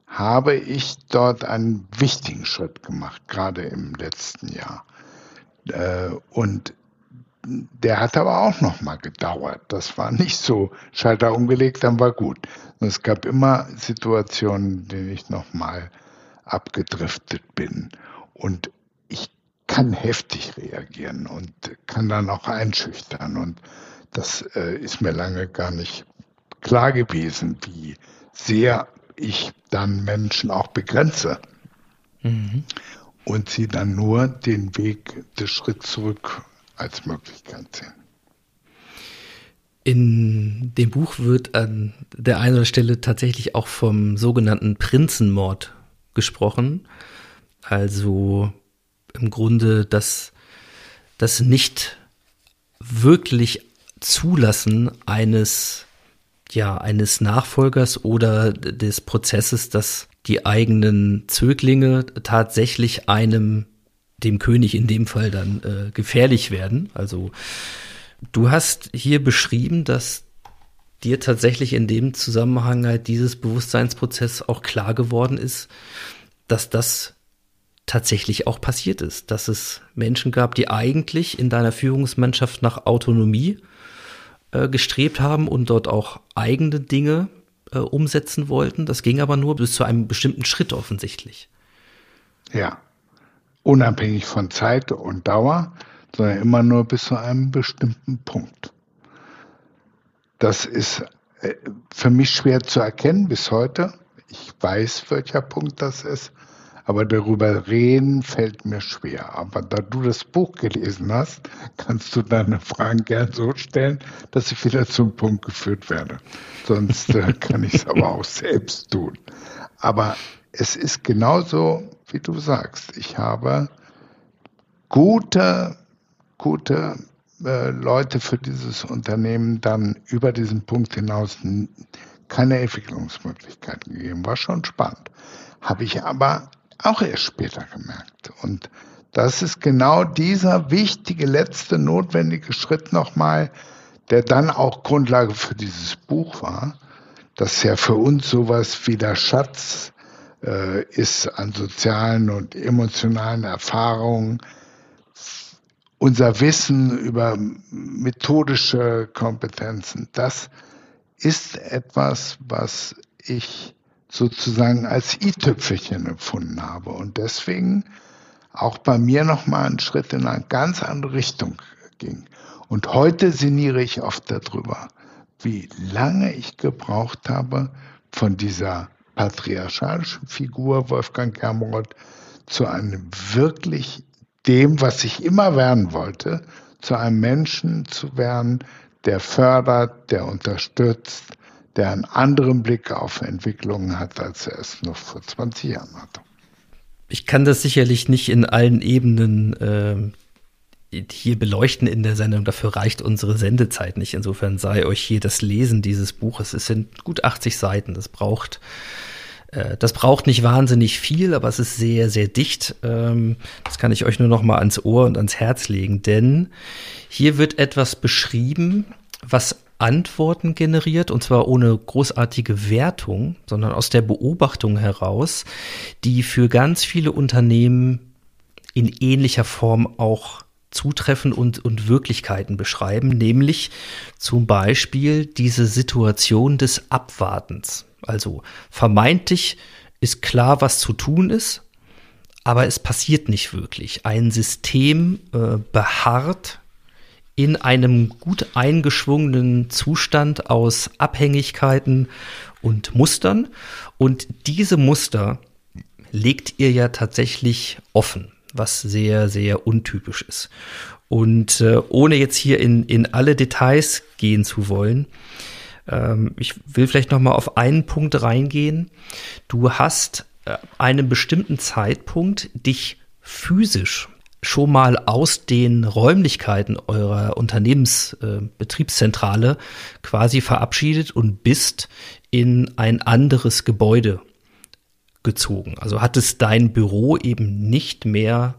habe ich dort einen wichtigen Schritt gemacht, gerade im letzten Jahr. Äh, und der hat aber auch noch mal gedauert. Das war nicht so Schalter umgelegt, dann war gut. Und es gab immer Situationen, in denen ich noch mal abgedriftet bin. Und ich kann heftig reagieren und kann dann auch einschüchtern. Und das äh, ist mir lange gar nicht klar gewesen, wie sehr ich dann Menschen auch begrenze mhm. und sie dann nur den Weg des Schritts zurück als Möglichkeit sehen. In dem Buch wird an der einen Stelle tatsächlich auch vom sogenannten Prinzenmord gesprochen. Also im Grunde das, das nicht wirklich Zulassen eines ja, eines Nachfolgers oder des Prozesses, dass die eigenen Zöglinge tatsächlich einem, dem König in dem Fall dann äh, gefährlich werden. Also du hast hier beschrieben, dass dir tatsächlich in dem Zusammenhang halt dieses Bewusstseinsprozess auch klar geworden ist, dass das tatsächlich auch passiert ist, dass es Menschen gab, die eigentlich in deiner Führungsmannschaft nach Autonomie äh, gestrebt haben und dort auch eigene Dinge äh, umsetzen wollten. Das ging aber nur bis zu einem bestimmten Schritt offensichtlich. Ja, unabhängig von Zeit und Dauer, sondern immer nur bis zu einem bestimmten Punkt. Das ist äh, für mich schwer zu erkennen bis heute. Ich weiß, welcher Punkt das ist, aber darüber reden fällt mir schwer. Aber da du das Buch gelesen hast, kannst du deine Fragen gern so stellen, dass ich wieder zum Punkt geführt werde. Sonst äh, kann ich es aber auch selbst tun. Aber es ist genauso, wie du sagst. Ich habe gute, gute äh, Leute für dieses Unternehmen dann über diesen Punkt hinaus keine Entwicklungsmöglichkeiten gegeben. War schon spannend. Habe ich aber auch erst später gemerkt. Und das ist genau dieser wichtige letzte notwendige Schritt nochmal, der dann auch Grundlage für dieses Buch war, das ja für uns sowas wie der Schatz äh, ist an sozialen und emotionalen Erfahrungen unser Wissen über methodische Kompetenzen, das ist etwas, was ich sozusagen als i-Tüpfelchen empfunden habe und deswegen auch bei mir nochmal einen Schritt in eine ganz andere Richtung ging. Und heute sinniere ich oft darüber, wie lange ich gebraucht habe, von dieser patriarchalischen Figur Wolfgang Kermroth zu einem wirklich dem, was ich immer werden wollte, zu einem Menschen zu werden, der fördert, der unterstützt, der einen anderen Blick auf Entwicklungen hat, als er es noch vor 20 Jahren hatte. Ich kann das sicherlich nicht in allen Ebenen äh, hier beleuchten in der Sendung. Dafür reicht unsere Sendezeit nicht. Insofern sei euch hier das Lesen dieses Buches. Es sind gut 80 Seiten. Das braucht äh, das braucht nicht wahnsinnig viel, aber es ist sehr, sehr dicht. Ähm, das kann ich euch nur noch mal ans Ohr und ans Herz legen, denn hier wird etwas beschrieben, was Antworten generiert, und zwar ohne großartige Wertung, sondern aus der Beobachtung heraus, die für ganz viele Unternehmen in ähnlicher Form auch zutreffen und, und Wirklichkeiten beschreiben, nämlich zum Beispiel diese Situation des Abwartens. Also vermeintlich ist klar, was zu tun ist, aber es passiert nicht wirklich. Ein System äh, beharrt in einem gut eingeschwungenen Zustand aus Abhängigkeiten und Mustern. Und diese Muster legt ihr ja tatsächlich offen, was sehr, sehr untypisch ist. Und äh, ohne jetzt hier in, in alle Details gehen zu wollen, ähm, ich will vielleicht noch mal auf einen Punkt reingehen. Du hast äh, einen bestimmten Zeitpunkt dich physisch schon mal aus den Räumlichkeiten eurer Unternehmensbetriebszentrale äh, quasi verabschiedet und bist in ein anderes Gebäude gezogen. Also hattest dein Büro eben nicht mehr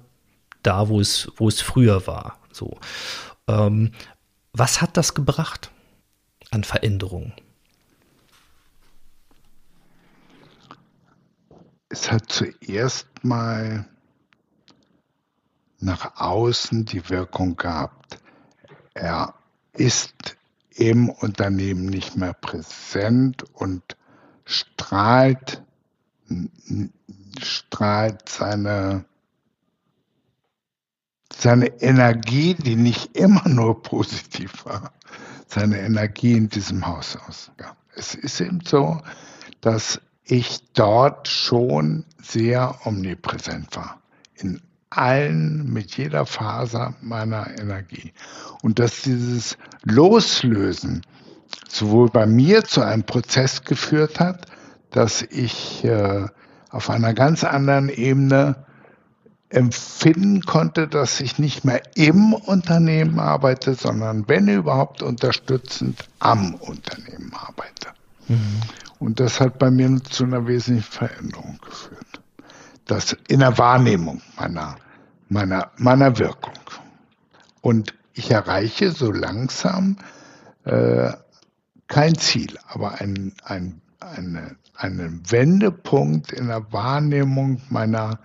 da, wo es, wo es früher war. So. Ähm, was hat das gebracht an Veränderungen? Es hat zuerst mal nach außen die Wirkung gehabt. Er ist im Unternehmen nicht mehr präsent und strahlt, strahlt seine, seine Energie, die nicht immer nur positiv war, seine Energie in diesem Haus aus. Ja. Es ist eben so, dass ich dort schon sehr omnipräsent war. In allen, mit jeder Faser meiner Energie. Und dass dieses Loslösen sowohl bei mir zu einem Prozess geführt hat, dass ich äh, auf einer ganz anderen Ebene empfinden konnte, dass ich nicht mehr im Unternehmen arbeite, sondern wenn überhaupt unterstützend am Unternehmen arbeite. Mhm. Und das hat bei mir zu einer wesentlichen Veränderung geführt das in der Wahrnehmung meiner, meiner, meiner Wirkung. Und ich erreiche so langsam äh, kein Ziel, aber ein, ein, eine, einen Wendepunkt in der Wahrnehmung meiner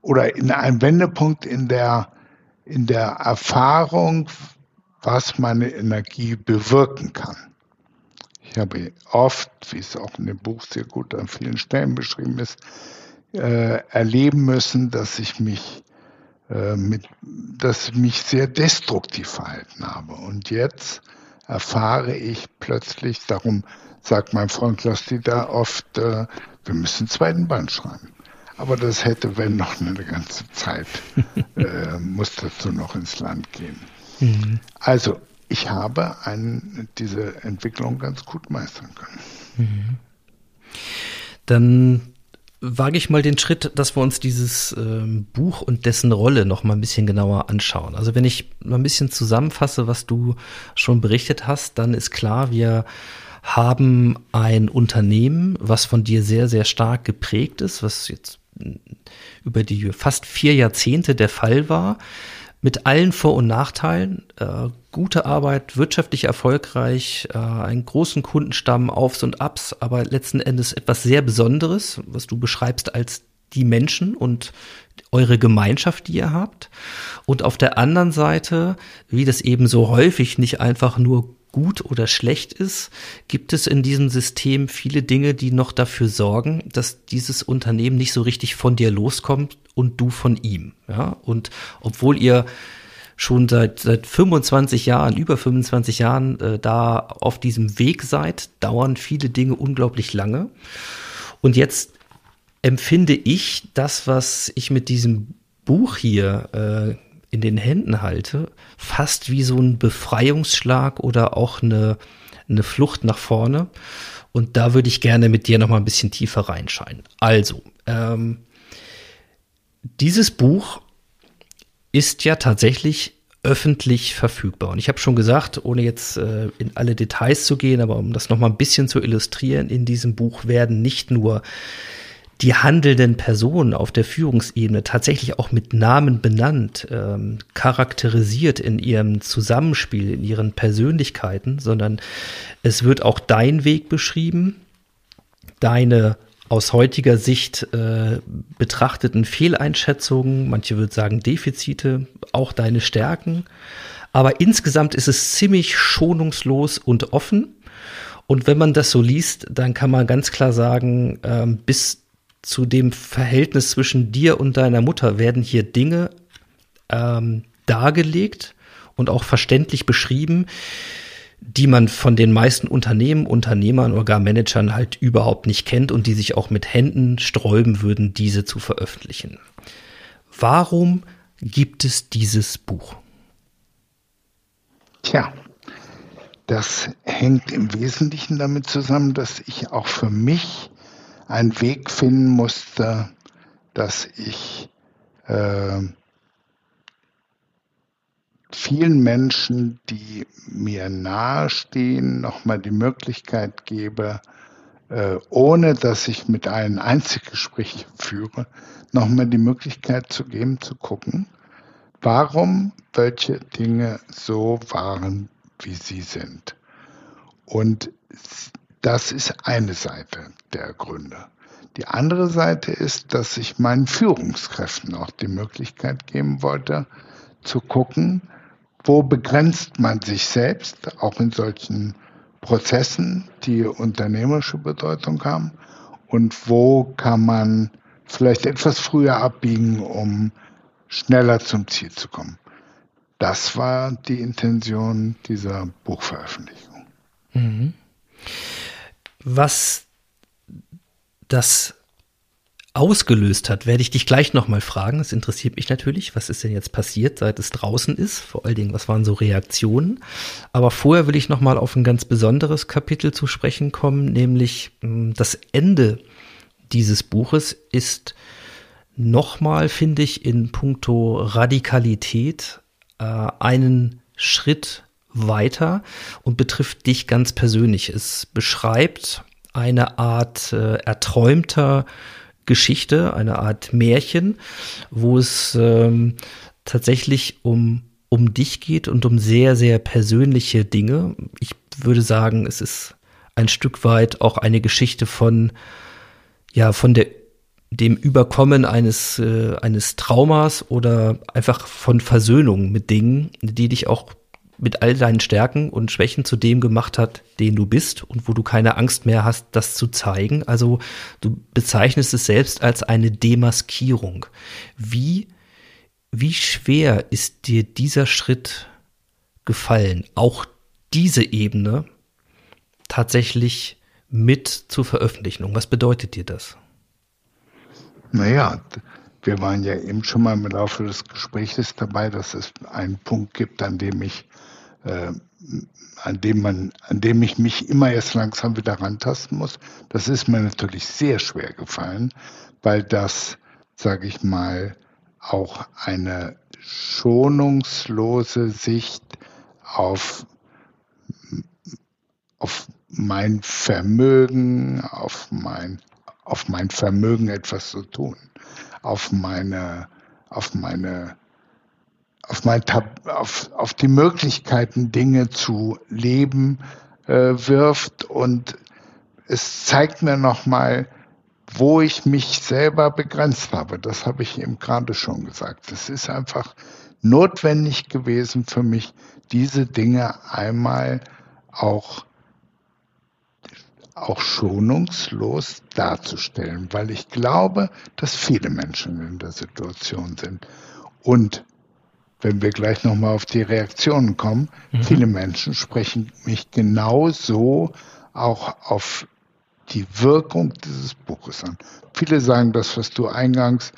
oder in einem Wendepunkt in der, in der Erfahrung, was meine Energie bewirken kann. Ich habe oft, wie es auch in dem Buch sehr gut an vielen Stellen beschrieben ist, äh, erleben müssen, dass ich mich äh, mit, dass mich sehr destruktiv verhalten habe. Und jetzt erfahre ich plötzlich, darum sagt mein Freund Losti da oft, äh, wir müssen zweiten Band schreiben. Aber das hätte, wenn noch eine ganze Zeit, äh, muss dazu noch ins Land gehen. Mhm. Also, ich habe einen, diese Entwicklung ganz gut meistern können. Mhm. Dann wage ich mal den Schritt, dass wir uns dieses ähm, Buch und dessen Rolle noch mal ein bisschen genauer anschauen. Also wenn ich mal ein bisschen zusammenfasse, was du schon berichtet hast, dann ist klar, wir haben ein Unternehmen, was von dir sehr, sehr stark geprägt ist, was jetzt über die fast vier Jahrzehnte der Fall war mit allen Vor- und Nachteilen. Äh, gute Arbeit, wirtschaftlich erfolgreich, äh, einen großen Kundenstamm, Aufs und Abs, aber letzten Endes etwas sehr Besonderes, was du beschreibst als die Menschen und eure Gemeinschaft, die ihr habt. Und auf der anderen Seite, wie das eben so häufig nicht einfach nur gut oder schlecht ist, gibt es in diesem System viele Dinge, die noch dafür sorgen, dass dieses Unternehmen nicht so richtig von dir loskommt und du von ihm. Ja, und obwohl ihr schon seit, seit 25 Jahren, über 25 Jahren äh, da auf diesem Weg seid, dauern viele Dinge unglaublich lange. Und jetzt empfinde ich das, was ich mit diesem Buch hier äh, in den Händen halte, fast wie so ein Befreiungsschlag oder auch eine, eine Flucht nach vorne. Und da würde ich gerne mit dir noch mal ein bisschen tiefer reinscheinen. Also, ähm, dieses Buch ist ja tatsächlich öffentlich verfügbar. Und ich habe schon gesagt, ohne jetzt äh, in alle Details zu gehen, aber um das noch mal ein bisschen zu illustrieren, in diesem Buch werden nicht nur die handelnden Personen auf der Führungsebene tatsächlich auch mit Namen benannt, ähm, charakterisiert in ihrem Zusammenspiel, in ihren Persönlichkeiten, sondern es wird auch dein Weg beschrieben, deine aus heutiger Sicht äh, betrachteten Fehleinschätzungen, manche würden sagen Defizite, auch deine Stärken. Aber insgesamt ist es ziemlich schonungslos und offen. Und wenn man das so liest, dann kann man ganz klar sagen, ähm, bis zu dem Verhältnis zwischen dir und deiner Mutter werden hier Dinge ähm, dargelegt und auch verständlich beschrieben, die man von den meisten Unternehmen, Unternehmern oder gar Managern halt überhaupt nicht kennt und die sich auch mit Händen sträuben würden, diese zu veröffentlichen. Warum gibt es dieses Buch? Tja, das hängt im Wesentlichen damit zusammen, dass ich auch für mich einen Weg finden musste, dass ich äh, vielen Menschen, die mir nahestehen, nochmal die Möglichkeit gebe, äh, ohne dass ich mit einem Einzelgespräch führe, nochmal die Möglichkeit zu geben, zu gucken, warum welche Dinge so waren, wie sie sind. Und das ist eine Seite der Gründe. Die andere Seite ist, dass ich meinen Führungskräften auch die Möglichkeit geben wollte, zu gucken, wo begrenzt man sich selbst, auch in solchen Prozessen, die unternehmerische Bedeutung haben, und wo kann man vielleicht etwas früher abbiegen, um schneller zum Ziel zu kommen. Das war die Intention dieser Buchveröffentlichung. Mhm. Was das ausgelöst hat, werde ich dich gleich nochmal fragen. Es interessiert mich natürlich, was ist denn jetzt passiert, seit es draußen ist? Vor allen Dingen, was waren so Reaktionen? Aber vorher will ich nochmal auf ein ganz besonderes Kapitel zu sprechen kommen, nämlich hm, das Ende dieses Buches ist nochmal, finde ich, in puncto Radikalität äh, einen Schritt weiter und betrifft dich ganz persönlich. Es beschreibt eine Art äh, erträumter Geschichte, eine Art Märchen, wo es ähm, tatsächlich um, um dich geht und um sehr, sehr persönliche Dinge. Ich würde sagen, es ist ein Stück weit auch eine Geschichte von, ja, von der dem Überkommen eines, äh, eines Traumas oder einfach von Versöhnung mit Dingen, die dich auch mit all deinen Stärken und Schwächen zu dem gemacht hat, den du bist und wo du keine Angst mehr hast, das zu zeigen. Also du bezeichnest es selbst als eine Demaskierung. Wie, wie schwer ist dir dieser Schritt gefallen, auch diese Ebene tatsächlich mit zu veröffentlichen? was bedeutet dir das? Naja, wir waren ja eben schon mal im Laufe des Gesprächs dabei, dass es einen Punkt gibt, an dem ich äh, an dem man, an dem ich mich immer erst langsam wieder rantasten muss. Das ist mir natürlich sehr schwer gefallen, weil das, sage ich mal, auch eine schonungslose Sicht auf, auf mein Vermögen, auf mein, auf mein Vermögen etwas zu tun, auf meine, auf meine auf, mein Tab auf, auf die Möglichkeiten, Dinge zu leben, äh, wirft. Und es zeigt mir nochmal, wo ich mich selber begrenzt habe. Das habe ich eben gerade schon gesagt. Es ist einfach notwendig gewesen für mich, diese Dinge einmal auch auch schonungslos darzustellen, weil ich glaube, dass viele Menschen in der Situation sind. Und wenn wir gleich nochmal auf die Reaktionen kommen, mhm. viele Menschen sprechen mich genau so auch auf die Wirkung dieses Buches an. Viele sagen das, was du eingangs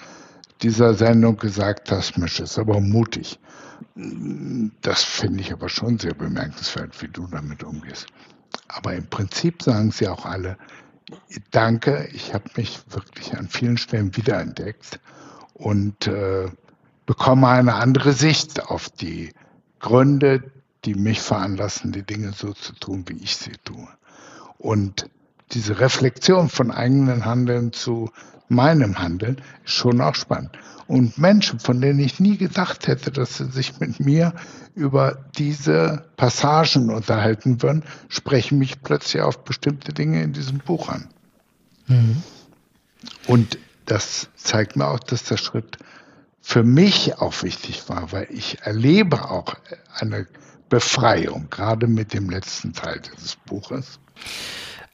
dieser Sendung gesagt hast, Misch, ist aber mutig. Das finde ich aber schon sehr bemerkenswert, wie du damit umgehst. Aber im Prinzip sagen sie auch alle, danke, ich habe mich wirklich an vielen Stellen wiederentdeckt und äh, bekomme eine andere Sicht auf die Gründe, die mich veranlassen, die Dinge so zu tun, wie ich sie tue. Und diese Reflexion von eigenen Handeln zu meinem Handeln ist schon auch spannend. Und Menschen, von denen ich nie gedacht hätte, dass sie sich mit mir über diese Passagen unterhalten würden, sprechen mich plötzlich auf bestimmte Dinge in diesem Buch an. Mhm. Und das zeigt mir auch, dass der Schritt für mich auch wichtig war, weil ich erlebe auch eine Befreiung, gerade mit dem letzten Teil dieses Buches.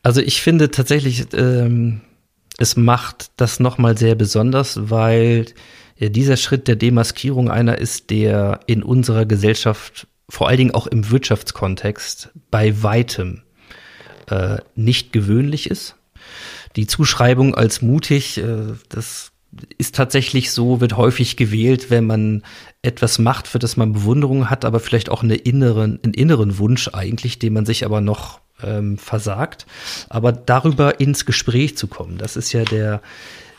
Also ich finde tatsächlich, ähm, es macht das nochmal sehr besonders, weil dieser Schritt der Demaskierung einer ist, der in unserer Gesellschaft, vor allen Dingen auch im Wirtschaftskontext, bei weitem äh, nicht gewöhnlich ist. Die Zuschreibung als mutig, äh, das ist tatsächlich so, wird häufig gewählt, wenn man etwas macht, für das man Bewunderung hat, aber vielleicht auch eine inneren, einen inneren Wunsch eigentlich, den man sich aber noch ähm, versagt. Aber darüber ins Gespräch zu kommen, das ist ja der,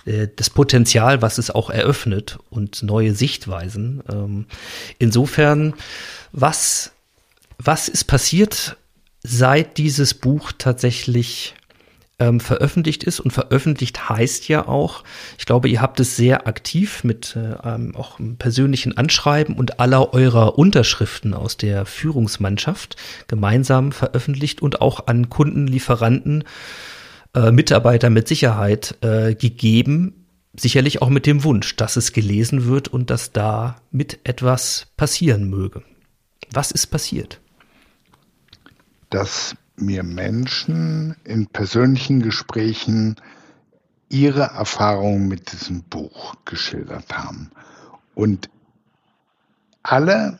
äh, das Potenzial, was es auch eröffnet und neue Sichtweisen. Ähm, insofern, was, was ist passiert, seit dieses Buch tatsächlich ähm, veröffentlicht ist. Und veröffentlicht heißt ja auch, ich glaube, ihr habt es sehr aktiv mit äh, ähm, auch persönlichen Anschreiben und aller eurer Unterschriften aus der Führungsmannschaft gemeinsam veröffentlicht und auch an Kunden, Lieferanten, äh, Mitarbeiter mit Sicherheit äh, gegeben. Sicherlich auch mit dem Wunsch, dass es gelesen wird und dass da mit etwas passieren möge. Was ist passiert? Dass mir Menschen in persönlichen Gesprächen ihre Erfahrungen mit diesem Buch geschildert haben. Und alle,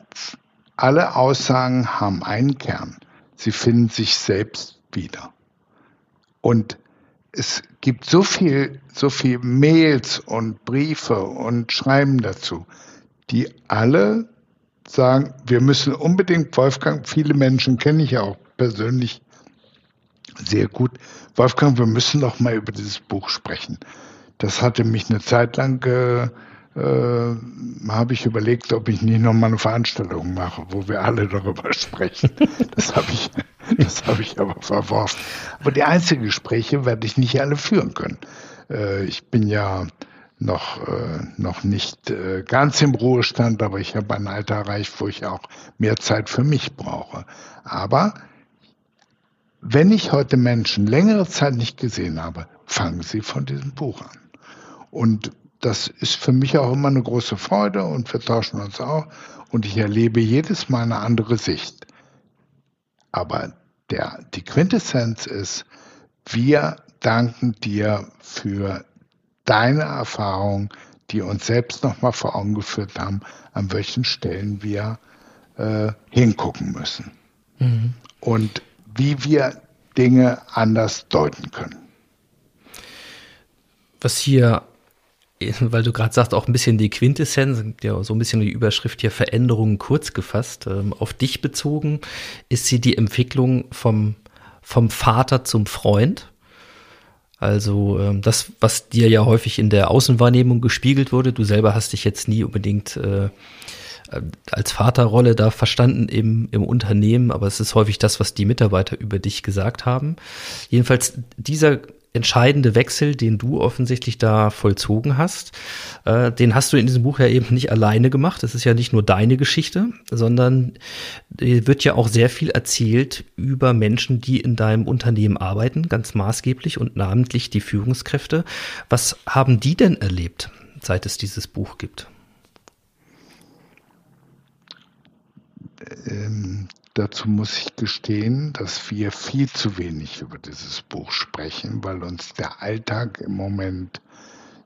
alle Aussagen haben einen Kern. Sie finden sich selbst wieder. Und es gibt so viel, so viel Mails und Briefe und Schreiben dazu, die alle sagen, wir müssen unbedingt Wolfgang, viele Menschen kenne ich ja auch persönlich, sehr gut. Wolfgang, wir müssen noch mal über dieses Buch sprechen. Das hatte mich eine Zeit lang, äh, äh, habe ich überlegt, ob ich nicht noch mal eine Veranstaltung mache, wo wir alle darüber sprechen. Das habe ich, das habe ich aber verworfen. Aber die einzigen Gespräche werde ich nicht alle führen können. Äh, ich bin ja noch, äh, noch nicht äh, ganz im Ruhestand, aber ich habe ein Alter erreicht, wo ich auch mehr Zeit für mich brauche. Aber wenn ich heute Menschen längere Zeit nicht gesehen habe, fangen sie von diesem Buch an. Und das ist für mich auch immer eine große Freude und wir tauschen uns auch und ich erlebe jedes Mal eine andere Sicht. Aber der, die Quintessenz ist, wir danken dir für deine Erfahrung, die uns selbst nochmal vor Augen geführt haben, an welchen Stellen wir äh, hingucken müssen. Mhm. Und wie wir Dinge anders deuten können. Was hier, weil du gerade sagst, auch ein bisschen die Quintessenz, ja, so ein bisschen die Überschrift hier Veränderungen kurz gefasst, ähm, auf dich bezogen, ist sie die Entwicklung vom, vom Vater zum Freund. Also ähm, das, was dir ja häufig in der Außenwahrnehmung gespiegelt wurde, du selber hast dich jetzt nie unbedingt äh, als Vaterrolle da verstanden im, im Unternehmen, aber es ist häufig das, was die Mitarbeiter über dich gesagt haben. Jedenfalls dieser entscheidende Wechsel, den du offensichtlich da vollzogen hast, äh, den hast du in diesem Buch ja eben nicht alleine gemacht. Es ist ja nicht nur deine Geschichte, sondern wird ja auch sehr viel erzählt über Menschen, die in deinem Unternehmen arbeiten, ganz maßgeblich und namentlich die Führungskräfte. Was haben die denn erlebt, seit es dieses Buch gibt? Ähm, Dazu muss ich gestehen, dass wir viel zu wenig über dieses Buch sprechen, weil uns der Alltag im Moment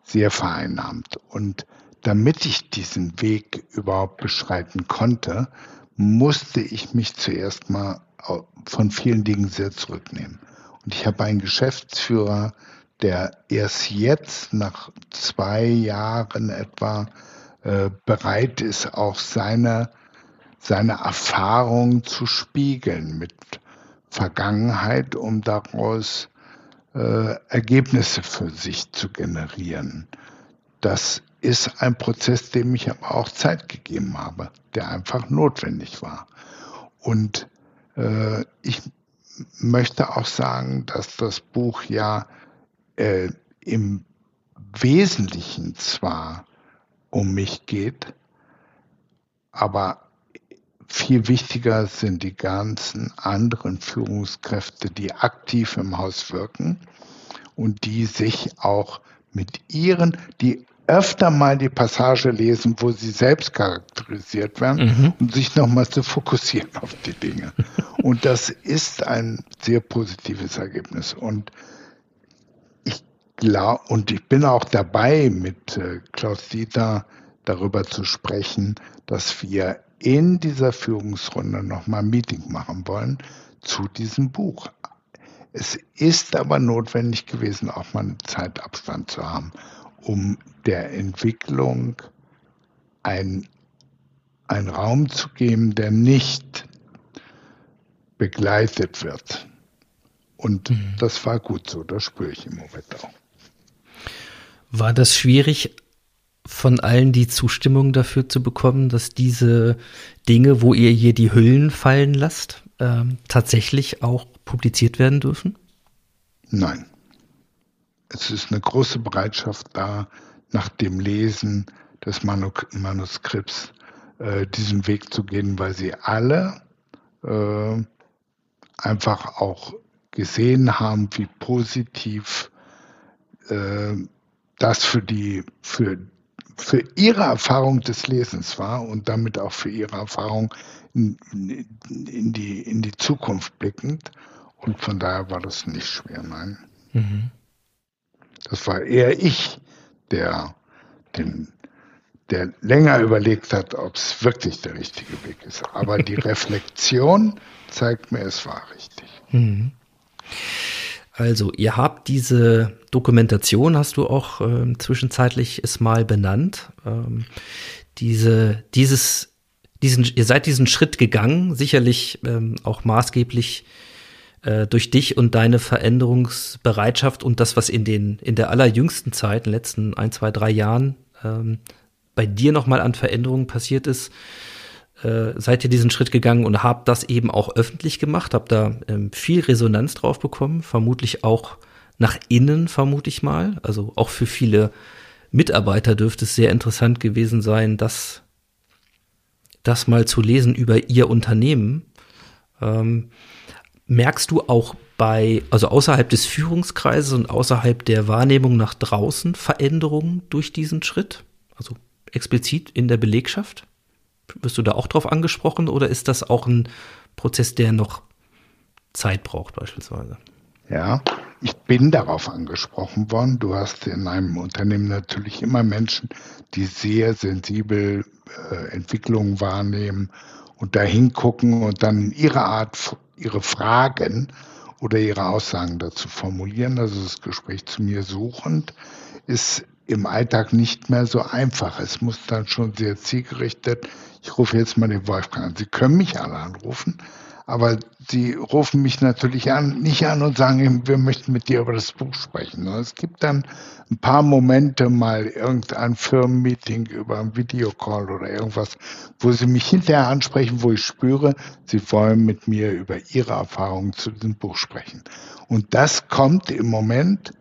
sehr vereinnahmt. Und damit ich diesen Weg überhaupt beschreiten konnte, musste ich mich zuerst mal von vielen Dingen sehr zurücknehmen. Und ich habe einen Geschäftsführer, der erst jetzt nach zwei Jahren etwa äh, bereit ist, auch seine seine Erfahrung zu spiegeln mit Vergangenheit, um daraus äh, Ergebnisse für sich zu generieren. Das ist ein Prozess, dem ich aber auch Zeit gegeben habe, der einfach notwendig war. Und äh, ich möchte auch sagen, dass das Buch ja äh, im Wesentlichen zwar um mich geht, aber viel wichtiger sind die ganzen anderen Führungskräfte, die aktiv im Haus wirken und die sich auch mit ihren, die öfter mal die Passage lesen, wo sie selbst charakterisiert werden mhm. und sich nochmal zu fokussieren auf die Dinge. Und das ist ein sehr positives Ergebnis. Und ich glaube, und ich bin auch dabei, mit äh, Klaus Dieter darüber zu sprechen, dass wir in dieser Führungsrunde nochmal ein Meeting machen wollen zu diesem Buch. Es ist aber notwendig gewesen, auch mal einen Zeitabstand zu haben, um der Entwicklung einen Raum zu geben, der nicht begleitet wird. Und mhm. das war gut so, das spüre ich im Moment auch. War das schwierig, von allen die Zustimmung dafür zu bekommen, dass diese Dinge, wo ihr hier die Hüllen fallen lasst, ähm, tatsächlich auch publiziert werden dürfen? Nein. Es ist eine große Bereitschaft da, nach dem Lesen des Manuskripts äh, diesen Weg zu gehen, weil sie alle äh, einfach auch gesehen haben, wie positiv äh, das für die, für für ihre Erfahrung des Lesens war und damit auch für ihre Erfahrung in, in, die, in die Zukunft blickend. Und von daher war das nicht schwer, nein. Mhm. Das war eher ich, der, den, der länger überlegt hat, ob es wirklich der richtige Weg ist. Aber die Reflexion zeigt mir, es war richtig. Mhm. Also, ihr habt diese Dokumentation, hast du auch äh, zwischenzeitlich es mal benannt. Ähm, diese, dieses, diesen, ihr seid diesen Schritt gegangen, sicherlich ähm, auch maßgeblich äh, durch dich und deine Veränderungsbereitschaft und das, was in den, in der allerjüngsten Zeit, in den letzten ein, zwei, drei Jahren, ähm, bei dir nochmal an Veränderungen passiert ist äh, seid ihr diesen Schritt gegangen und habt das eben auch öffentlich gemacht, habt da ähm, viel Resonanz drauf bekommen, vermutlich auch nach innen, vermute ich mal. Also auch für viele Mitarbeiter dürfte es sehr interessant gewesen sein, das, das mal zu lesen über ihr Unternehmen. Ähm, merkst du auch bei, also außerhalb des Führungskreises und außerhalb der Wahrnehmung nach draußen Veränderungen durch diesen Schritt? Also explizit in der Belegschaft? Wirst du da auch drauf angesprochen oder ist das auch ein Prozess, der noch Zeit braucht beispielsweise? Ja, ich bin darauf angesprochen worden. Du hast in einem Unternehmen natürlich immer Menschen, die sehr sensibel äh, Entwicklungen wahrnehmen und da hingucken und dann ihre Art, ihre Fragen oder ihre Aussagen dazu formulieren. Also das Gespräch zu mir suchend ist im Alltag nicht mehr so einfach. Es muss dann schon sehr zielgerichtet. Ich rufe jetzt mal den Wolfgang an. Sie können mich alle anrufen, Aber sie rufen mich natürlich an, nicht an und sagen, wir möchten mit dir über das Buch sprechen. Es gibt dann ein paar Momente, mal irgendein Firmenmeeting über ein Videocall oder irgendwas, wo sie mich hinterher ansprechen, wo ich spüre, sie wollen mit mir über ihre Erfahrungen zu diesem Buch sprechen. Und das kommt im Moment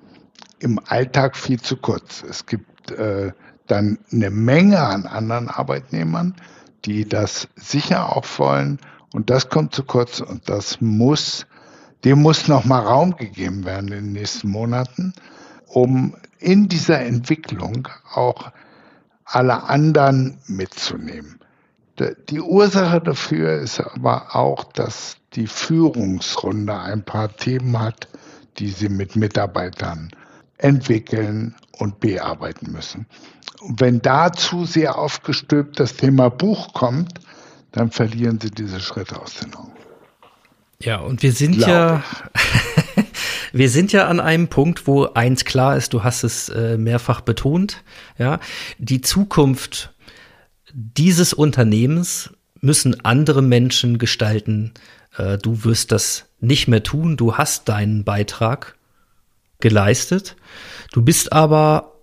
im Alltag viel zu kurz. Es gibt äh, dann eine Menge an anderen Arbeitnehmern, die das sicher auch wollen. Und das kommt zu kurz und das muss, dem muss nochmal Raum gegeben werden in den nächsten Monaten, um in dieser Entwicklung auch alle anderen mitzunehmen. Die Ursache dafür ist aber auch, dass die Führungsrunde ein paar Themen hat, die sie mit Mitarbeitern entwickeln und bearbeiten müssen. Und wenn da zu sehr aufgestülpt das Thema Buch kommt, dann verlieren sie diese Schritte aus den Augen. Ja, und wir sind Glaube ja, wir sind ja an einem Punkt, wo eins klar ist, du hast es äh, mehrfach betont, ja, die Zukunft dieses Unternehmens müssen andere Menschen gestalten. Äh, du wirst das nicht mehr tun, du hast deinen Beitrag geleistet. Du bist aber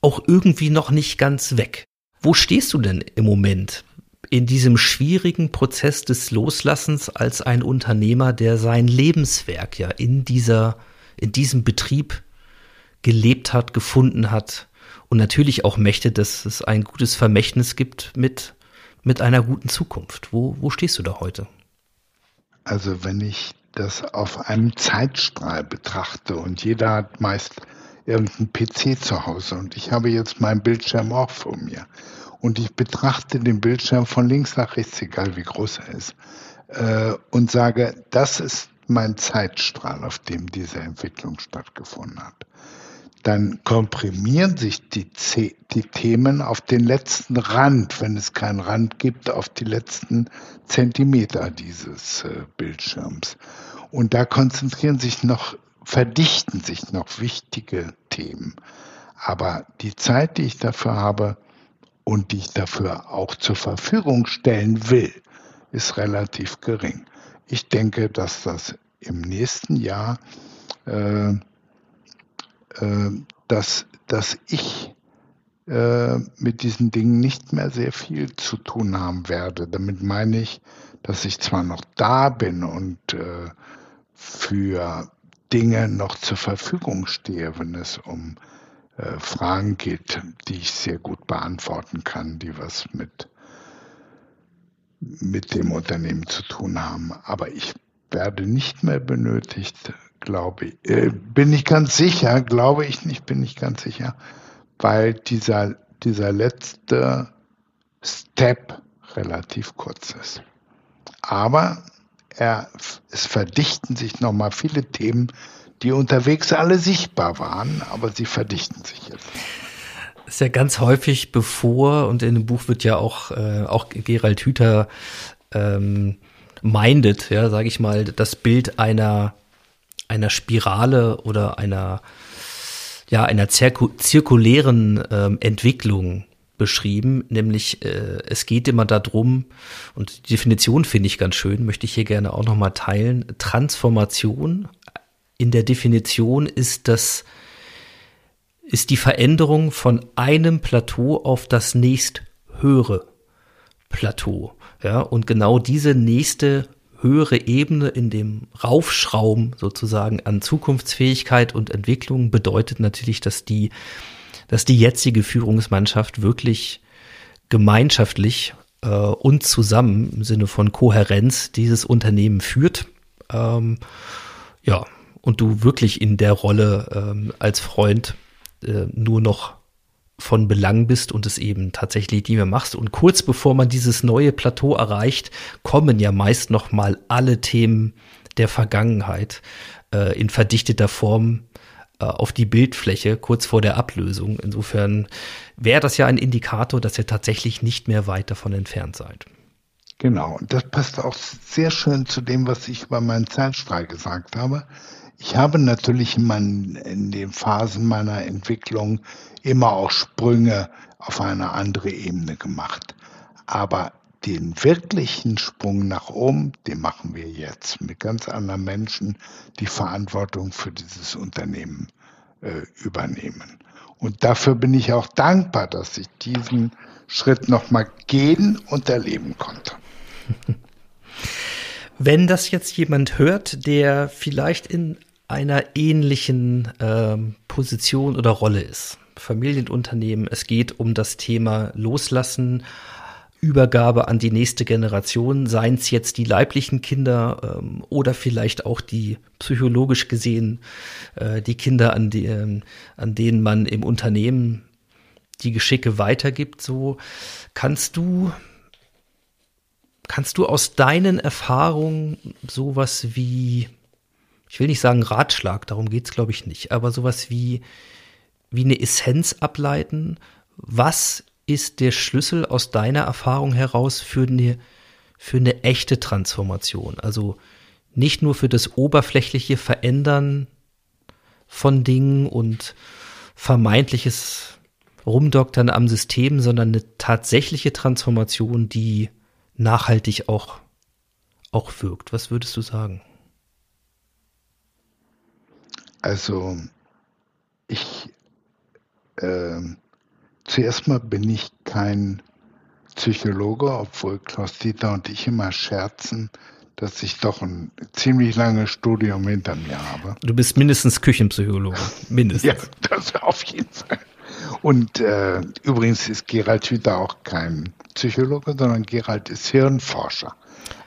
auch irgendwie noch nicht ganz weg. Wo stehst du denn im Moment in diesem schwierigen Prozess des Loslassens als ein Unternehmer, der sein Lebenswerk ja in dieser, in diesem Betrieb gelebt hat, gefunden hat und natürlich auch möchte, dass es ein gutes Vermächtnis gibt mit, mit einer guten Zukunft. Wo, wo stehst du da heute? Also wenn ich das auf einem Zeitstrahl betrachte und jeder hat meist irgendeinen PC zu Hause und ich habe jetzt meinen Bildschirm auch vor mir und ich betrachte den Bildschirm von links nach rechts, egal wie groß er ist, äh, und sage, das ist mein Zeitstrahl, auf dem diese Entwicklung stattgefunden hat. Dann komprimieren sich die, die Themen auf den letzten Rand, wenn es keinen Rand gibt, auf die letzten Zentimeter dieses äh, Bildschirms. Und da konzentrieren sich noch, verdichten sich noch wichtige Themen. Aber die Zeit, die ich dafür habe, und die ich dafür auch zur Verfügung stellen will, ist relativ gering. Ich denke, dass das im nächsten Jahr, äh, äh, dass, dass ich äh, mit diesen Dingen nicht mehr sehr viel zu tun haben werde. Damit meine ich, dass ich zwar noch da bin und äh, für Dinge noch zur Verfügung stehe, wenn es um äh, Fragen geht, die ich sehr gut beantworten kann, die was mit, mit dem Unternehmen zu tun haben. Aber ich werde nicht mehr benötigt, glaube ich. Äh, bin ich ganz sicher, glaube ich nicht, bin ich ganz sicher, weil dieser, dieser letzte Step relativ kurz ist. Aber er, es verdichten sich nochmal viele Themen, die unterwegs alle sichtbar waren, aber sie verdichten sich jetzt. Das ist ja ganz häufig bevor, und in dem Buch wird ja auch, äh, auch Gerald Hüther ähm, meindet, ja, sage ich mal, das Bild einer, einer Spirale oder einer, ja, einer zirku zirkulären ähm, Entwicklung beschrieben, nämlich äh, es geht immer darum, und die Definition finde ich ganz schön, möchte ich hier gerne auch nochmal teilen, Transformation in der Definition ist das, ist die Veränderung von einem Plateau auf das nächst höhere Plateau. Ja, und genau diese nächste höhere Ebene in dem Raufschrauben sozusagen an Zukunftsfähigkeit und Entwicklung bedeutet natürlich, dass die, dass die jetzige Führungsmannschaft wirklich gemeinschaftlich äh, und zusammen im Sinne von Kohärenz dieses Unternehmen führt. Ähm, ja, und du wirklich in der Rolle ähm, als Freund äh, nur noch von Belang bist und es eben tatsächlich nie mehr machst. Und kurz bevor man dieses neue Plateau erreicht, kommen ja meist noch mal alle Themen der Vergangenheit äh, in verdichteter Form auf die Bildfläche kurz vor der Ablösung. Insofern wäre das ja ein Indikator, dass ihr tatsächlich nicht mehr weit davon entfernt seid. Genau, und das passt auch sehr schön zu dem, was ich über meinen Zeitstrahl gesagt habe. Ich habe natürlich in, meinen, in den Phasen meiner Entwicklung immer auch Sprünge auf eine andere Ebene gemacht. Aber den wirklichen Sprung nach oben, den machen wir jetzt mit ganz anderen Menschen, die Verantwortung für dieses Unternehmen äh, übernehmen. Und dafür bin ich auch dankbar, dass ich diesen Schritt nochmal gehen und erleben konnte. Wenn das jetzt jemand hört, der vielleicht in einer ähnlichen ähm, Position oder Rolle ist, Familienunternehmen, es geht um das Thema Loslassen, Übergabe an die nächste Generation, seien es jetzt die leiblichen Kinder ähm, oder vielleicht auch die psychologisch gesehen äh, die Kinder, an, die, äh, an denen man im Unternehmen die Geschicke weitergibt. So kannst du kannst du aus deinen Erfahrungen sowas wie ich will nicht sagen Ratschlag, darum geht's glaube ich nicht, aber sowas wie wie eine Essenz ableiten, was ist der Schlüssel aus deiner Erfahrung heraus für eine, für eine echte Transformation? Also nicht nur für das oberflächliche Verändern von Dingen und vermeintliches Rumdoktern am System, sondern eine tatsächliche Transformation, die nachhaltig auch, auch wirkt. Was würdest du sagen? Also ich äh, Zuerst mal bin ich kein Psychologe, obwohl Klaus Dieter und ich immer scherzen, dass ich doch ein ziemlich langes Studium hinter mir habe. Du bist mindestens Küchenpsychologe, mindestens. ja, das auf jeden Fall. Und äh, übrigens ist Gerald Hüther auch kein Psychologe, sondern Gerald ist Hirnforscher.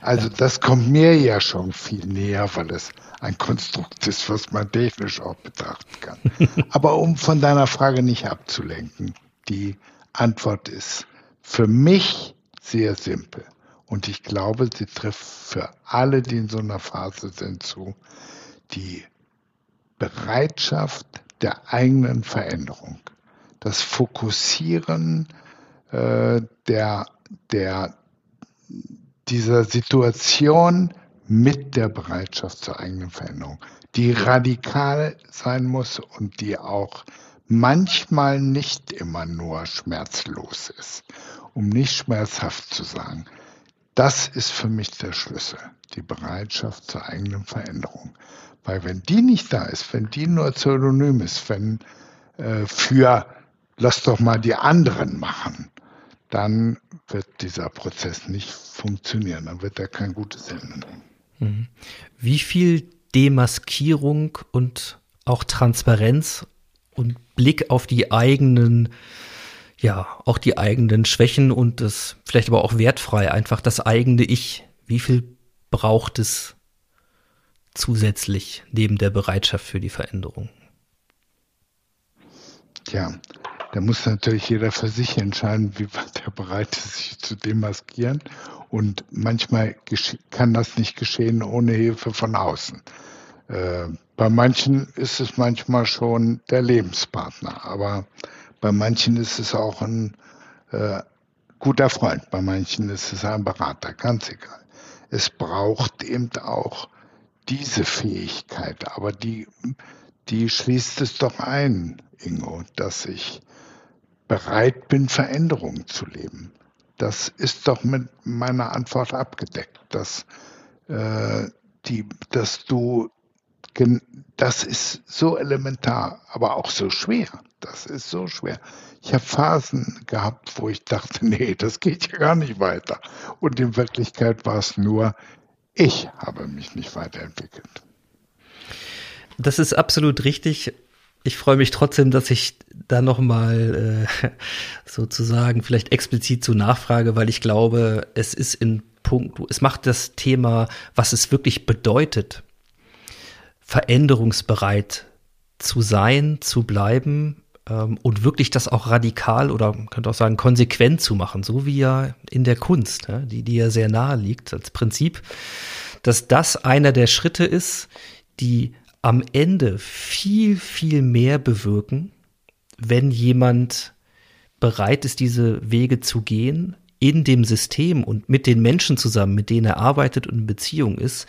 Also das kommt mir ja schon viel näher, weil es ein Konstrukt ist, was man technisch auch betrachten kann. Aber um von deiner Frage nicht abzulenken, die Antwort ist für mich sehr simpel. Und ich glaube, sie trifft für alle, die in so einer Phase sind, zu. Die Bereitschaft der eigenen Veränderung. Das Fokussieren äh, der, der, dieser Situation mit der Bereitschaft zur eigenen Veränderung, die radikal sein muss und die auch manchmal nicht immer nur schmerzlos ist, um nicht schmerzhaft zu sagen. Das ist für mich der Schlüssel, die Bereitschaft zur eigenen Veränderung. Weil wenn die nicht da ist, wenn die nur pseudonym ist, wenn äh, für lass doch mal die anderen machen, dann wird dieser Prozess nicht funktionieren, dann wird er kein gutes Ende. Mhm. Wie viel Demaskierung und auch Transparenz und Blick auf die eigenen, ja, auch die eigenen Schwächen und das vielleicht aber auch wertfrei, einfach das eigene Ich. Wie viel braucht es zusätzlich neben der Bereitschaft für die Veränderung? Tja, da muss natürlich jeder für sich entscheiden, wie weit er bereit ist, sich zu demaskieren. Und manchmal kann das nicht geschehen ohne Hilfe von außen. Äh, bei manchen ist es manchmal schon der Lebenspartner, aber bei manchen ist es auch ein äh, guter Freund, bei manchen ist es ein Berater, ganz egal. Es braucht eben auch diese Fähigkeit, aber die, die schließt es doch ein, Ingo, dass ich bereit bin, Veränderungen zu leben. Das ist doch mit meiner Antwort abgedeckt, dass, äh, die, dass du das ist so elementar, aber auch so schwer. Das ist so schwer. Ich habe Phasen gehabt, wo ich dachte, nee, das geht ja gar nicht weiter. Und in Wirklichkeit war es nur, ich habe mich nicht weiterentwickelt. Das ist absolut richtig. Ich freue mich trotzdem, dass ich da nochmal äh, sozusagen vielleicht explizit zu nachfrage, weil ich glaube, es ist in Punkt, es macht das Thema, was es wirklich bedeutet, veränderungsbereit zu sein, zu bleiben ähm, und wirklich das auch radikal oder man könnte auch sagen konsequent zu machen, so wie ja in der Kunst, ja, die, die ja sehr nahe liegt als Prinzip, dass das einer der Schritte ist, die am Ende viel, viel mehr bewirken, wenn jemand bereit ist, diese Wege zu gehen, in dem System und mit den Menschen zusammen, mit denen er arbeitet und in Beziehung ist,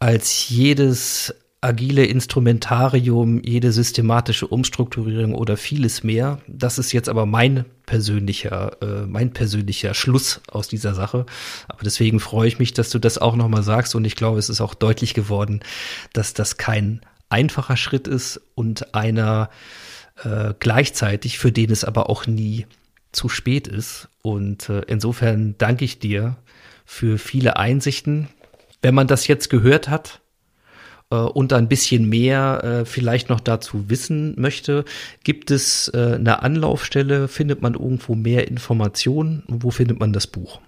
als jedes agile Instrumentarium, jede systematische Umstrukturierung oder vieles mehr. Das ist jetzt aber mein persönlicher, äh, mein persönlicher Schluss aus dieser Sache. Aber deswegen freue ich mich, dass du das auch nochmal sagst und ich glaube, es ist auch deutlich geworden, dass das kein einfacher Schritt ist und einer äh, gleichzeitig, für den es aber auch nie zu spät ist. Und äh, insofern danke ich dir für viele Einsichten. Wenn man das jetzt gehört hat, äh, und ein bisschen mehr äh, vielleicht noch dazu wissen möchte, gibt es äh, eine Anlaufstelle? Findet man irgendwo mehr Informationen? Wo findet man das Buch?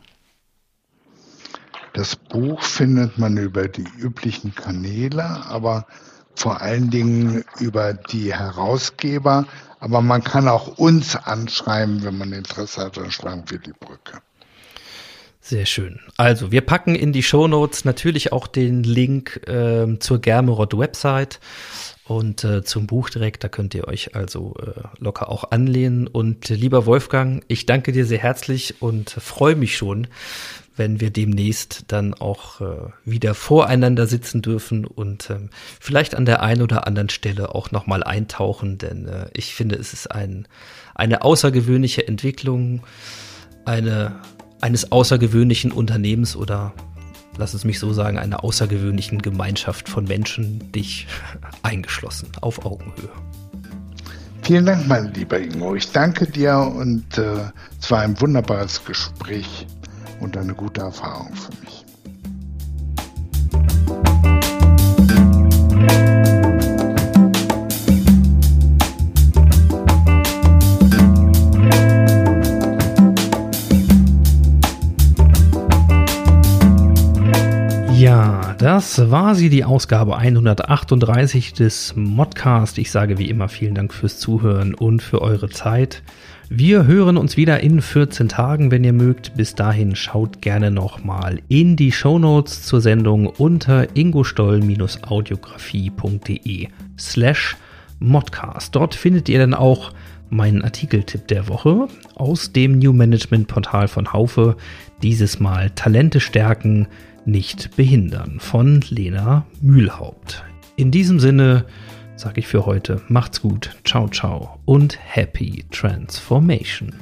Das Buch findet man über die üblichen Kanäle, aber vor allen Dingen über die Herausgeber. Aber man kann auch uns anschreiben, wenn man Interesse hat, dann schlagen wir die Brücke. Sehr schön. Also, wir packen in die Show Notes natürlich auch den Link äh, zur Germerod Website und äh, zum Buch direkt. Da könnt ihr euch also äh, locker auch anlehnen. Und äh, lieber Wolfgang, ich danke dir sehr herzlich und freue mich schon, wenn wir demnächst dann auch äh, wieder voreinander sitzen dürfen und ähm, vielleicht an der einen oder anderen Stelle auch nochmal eintauchen, denn äh, ich finde, es ist ein, eine außergewöhnliche Entwicklung, eine eines außergewöhnlichen Unternehmens oder lass es mich so sagen, einer außergewöhnlichen Gemeinschaft von Menschen, dich eingeschlossen, auf Augenhöhe. Vielen Dank, mein lieber Ingo. Ich danke dir und äh, es war ein wunderbares Gespräch und eine gute Erfahrung für mich. Das war sie, die Ausgabe 138 des Modcast. Ich sage wie immer vielen Dank fürs Zuhören und für eure Zeit. Wir hören uns wieder in 14 Tagen, wenn ihr mögt. Bis dahin schaut gerne nochmal in die Shownotes zur Sendung unter ingostoll-audiografie.de slash Modcast. Dort findet ihr dann auch meinen Artikeltipp der Woche aus dem New Management Portal von Haufe. Dieses Mal Talente stärken, nicht behindern von Lena Mühlhaupt. In diesem Sinne sage ich für heute, macht's gut, ciao, ciao und happy transformation.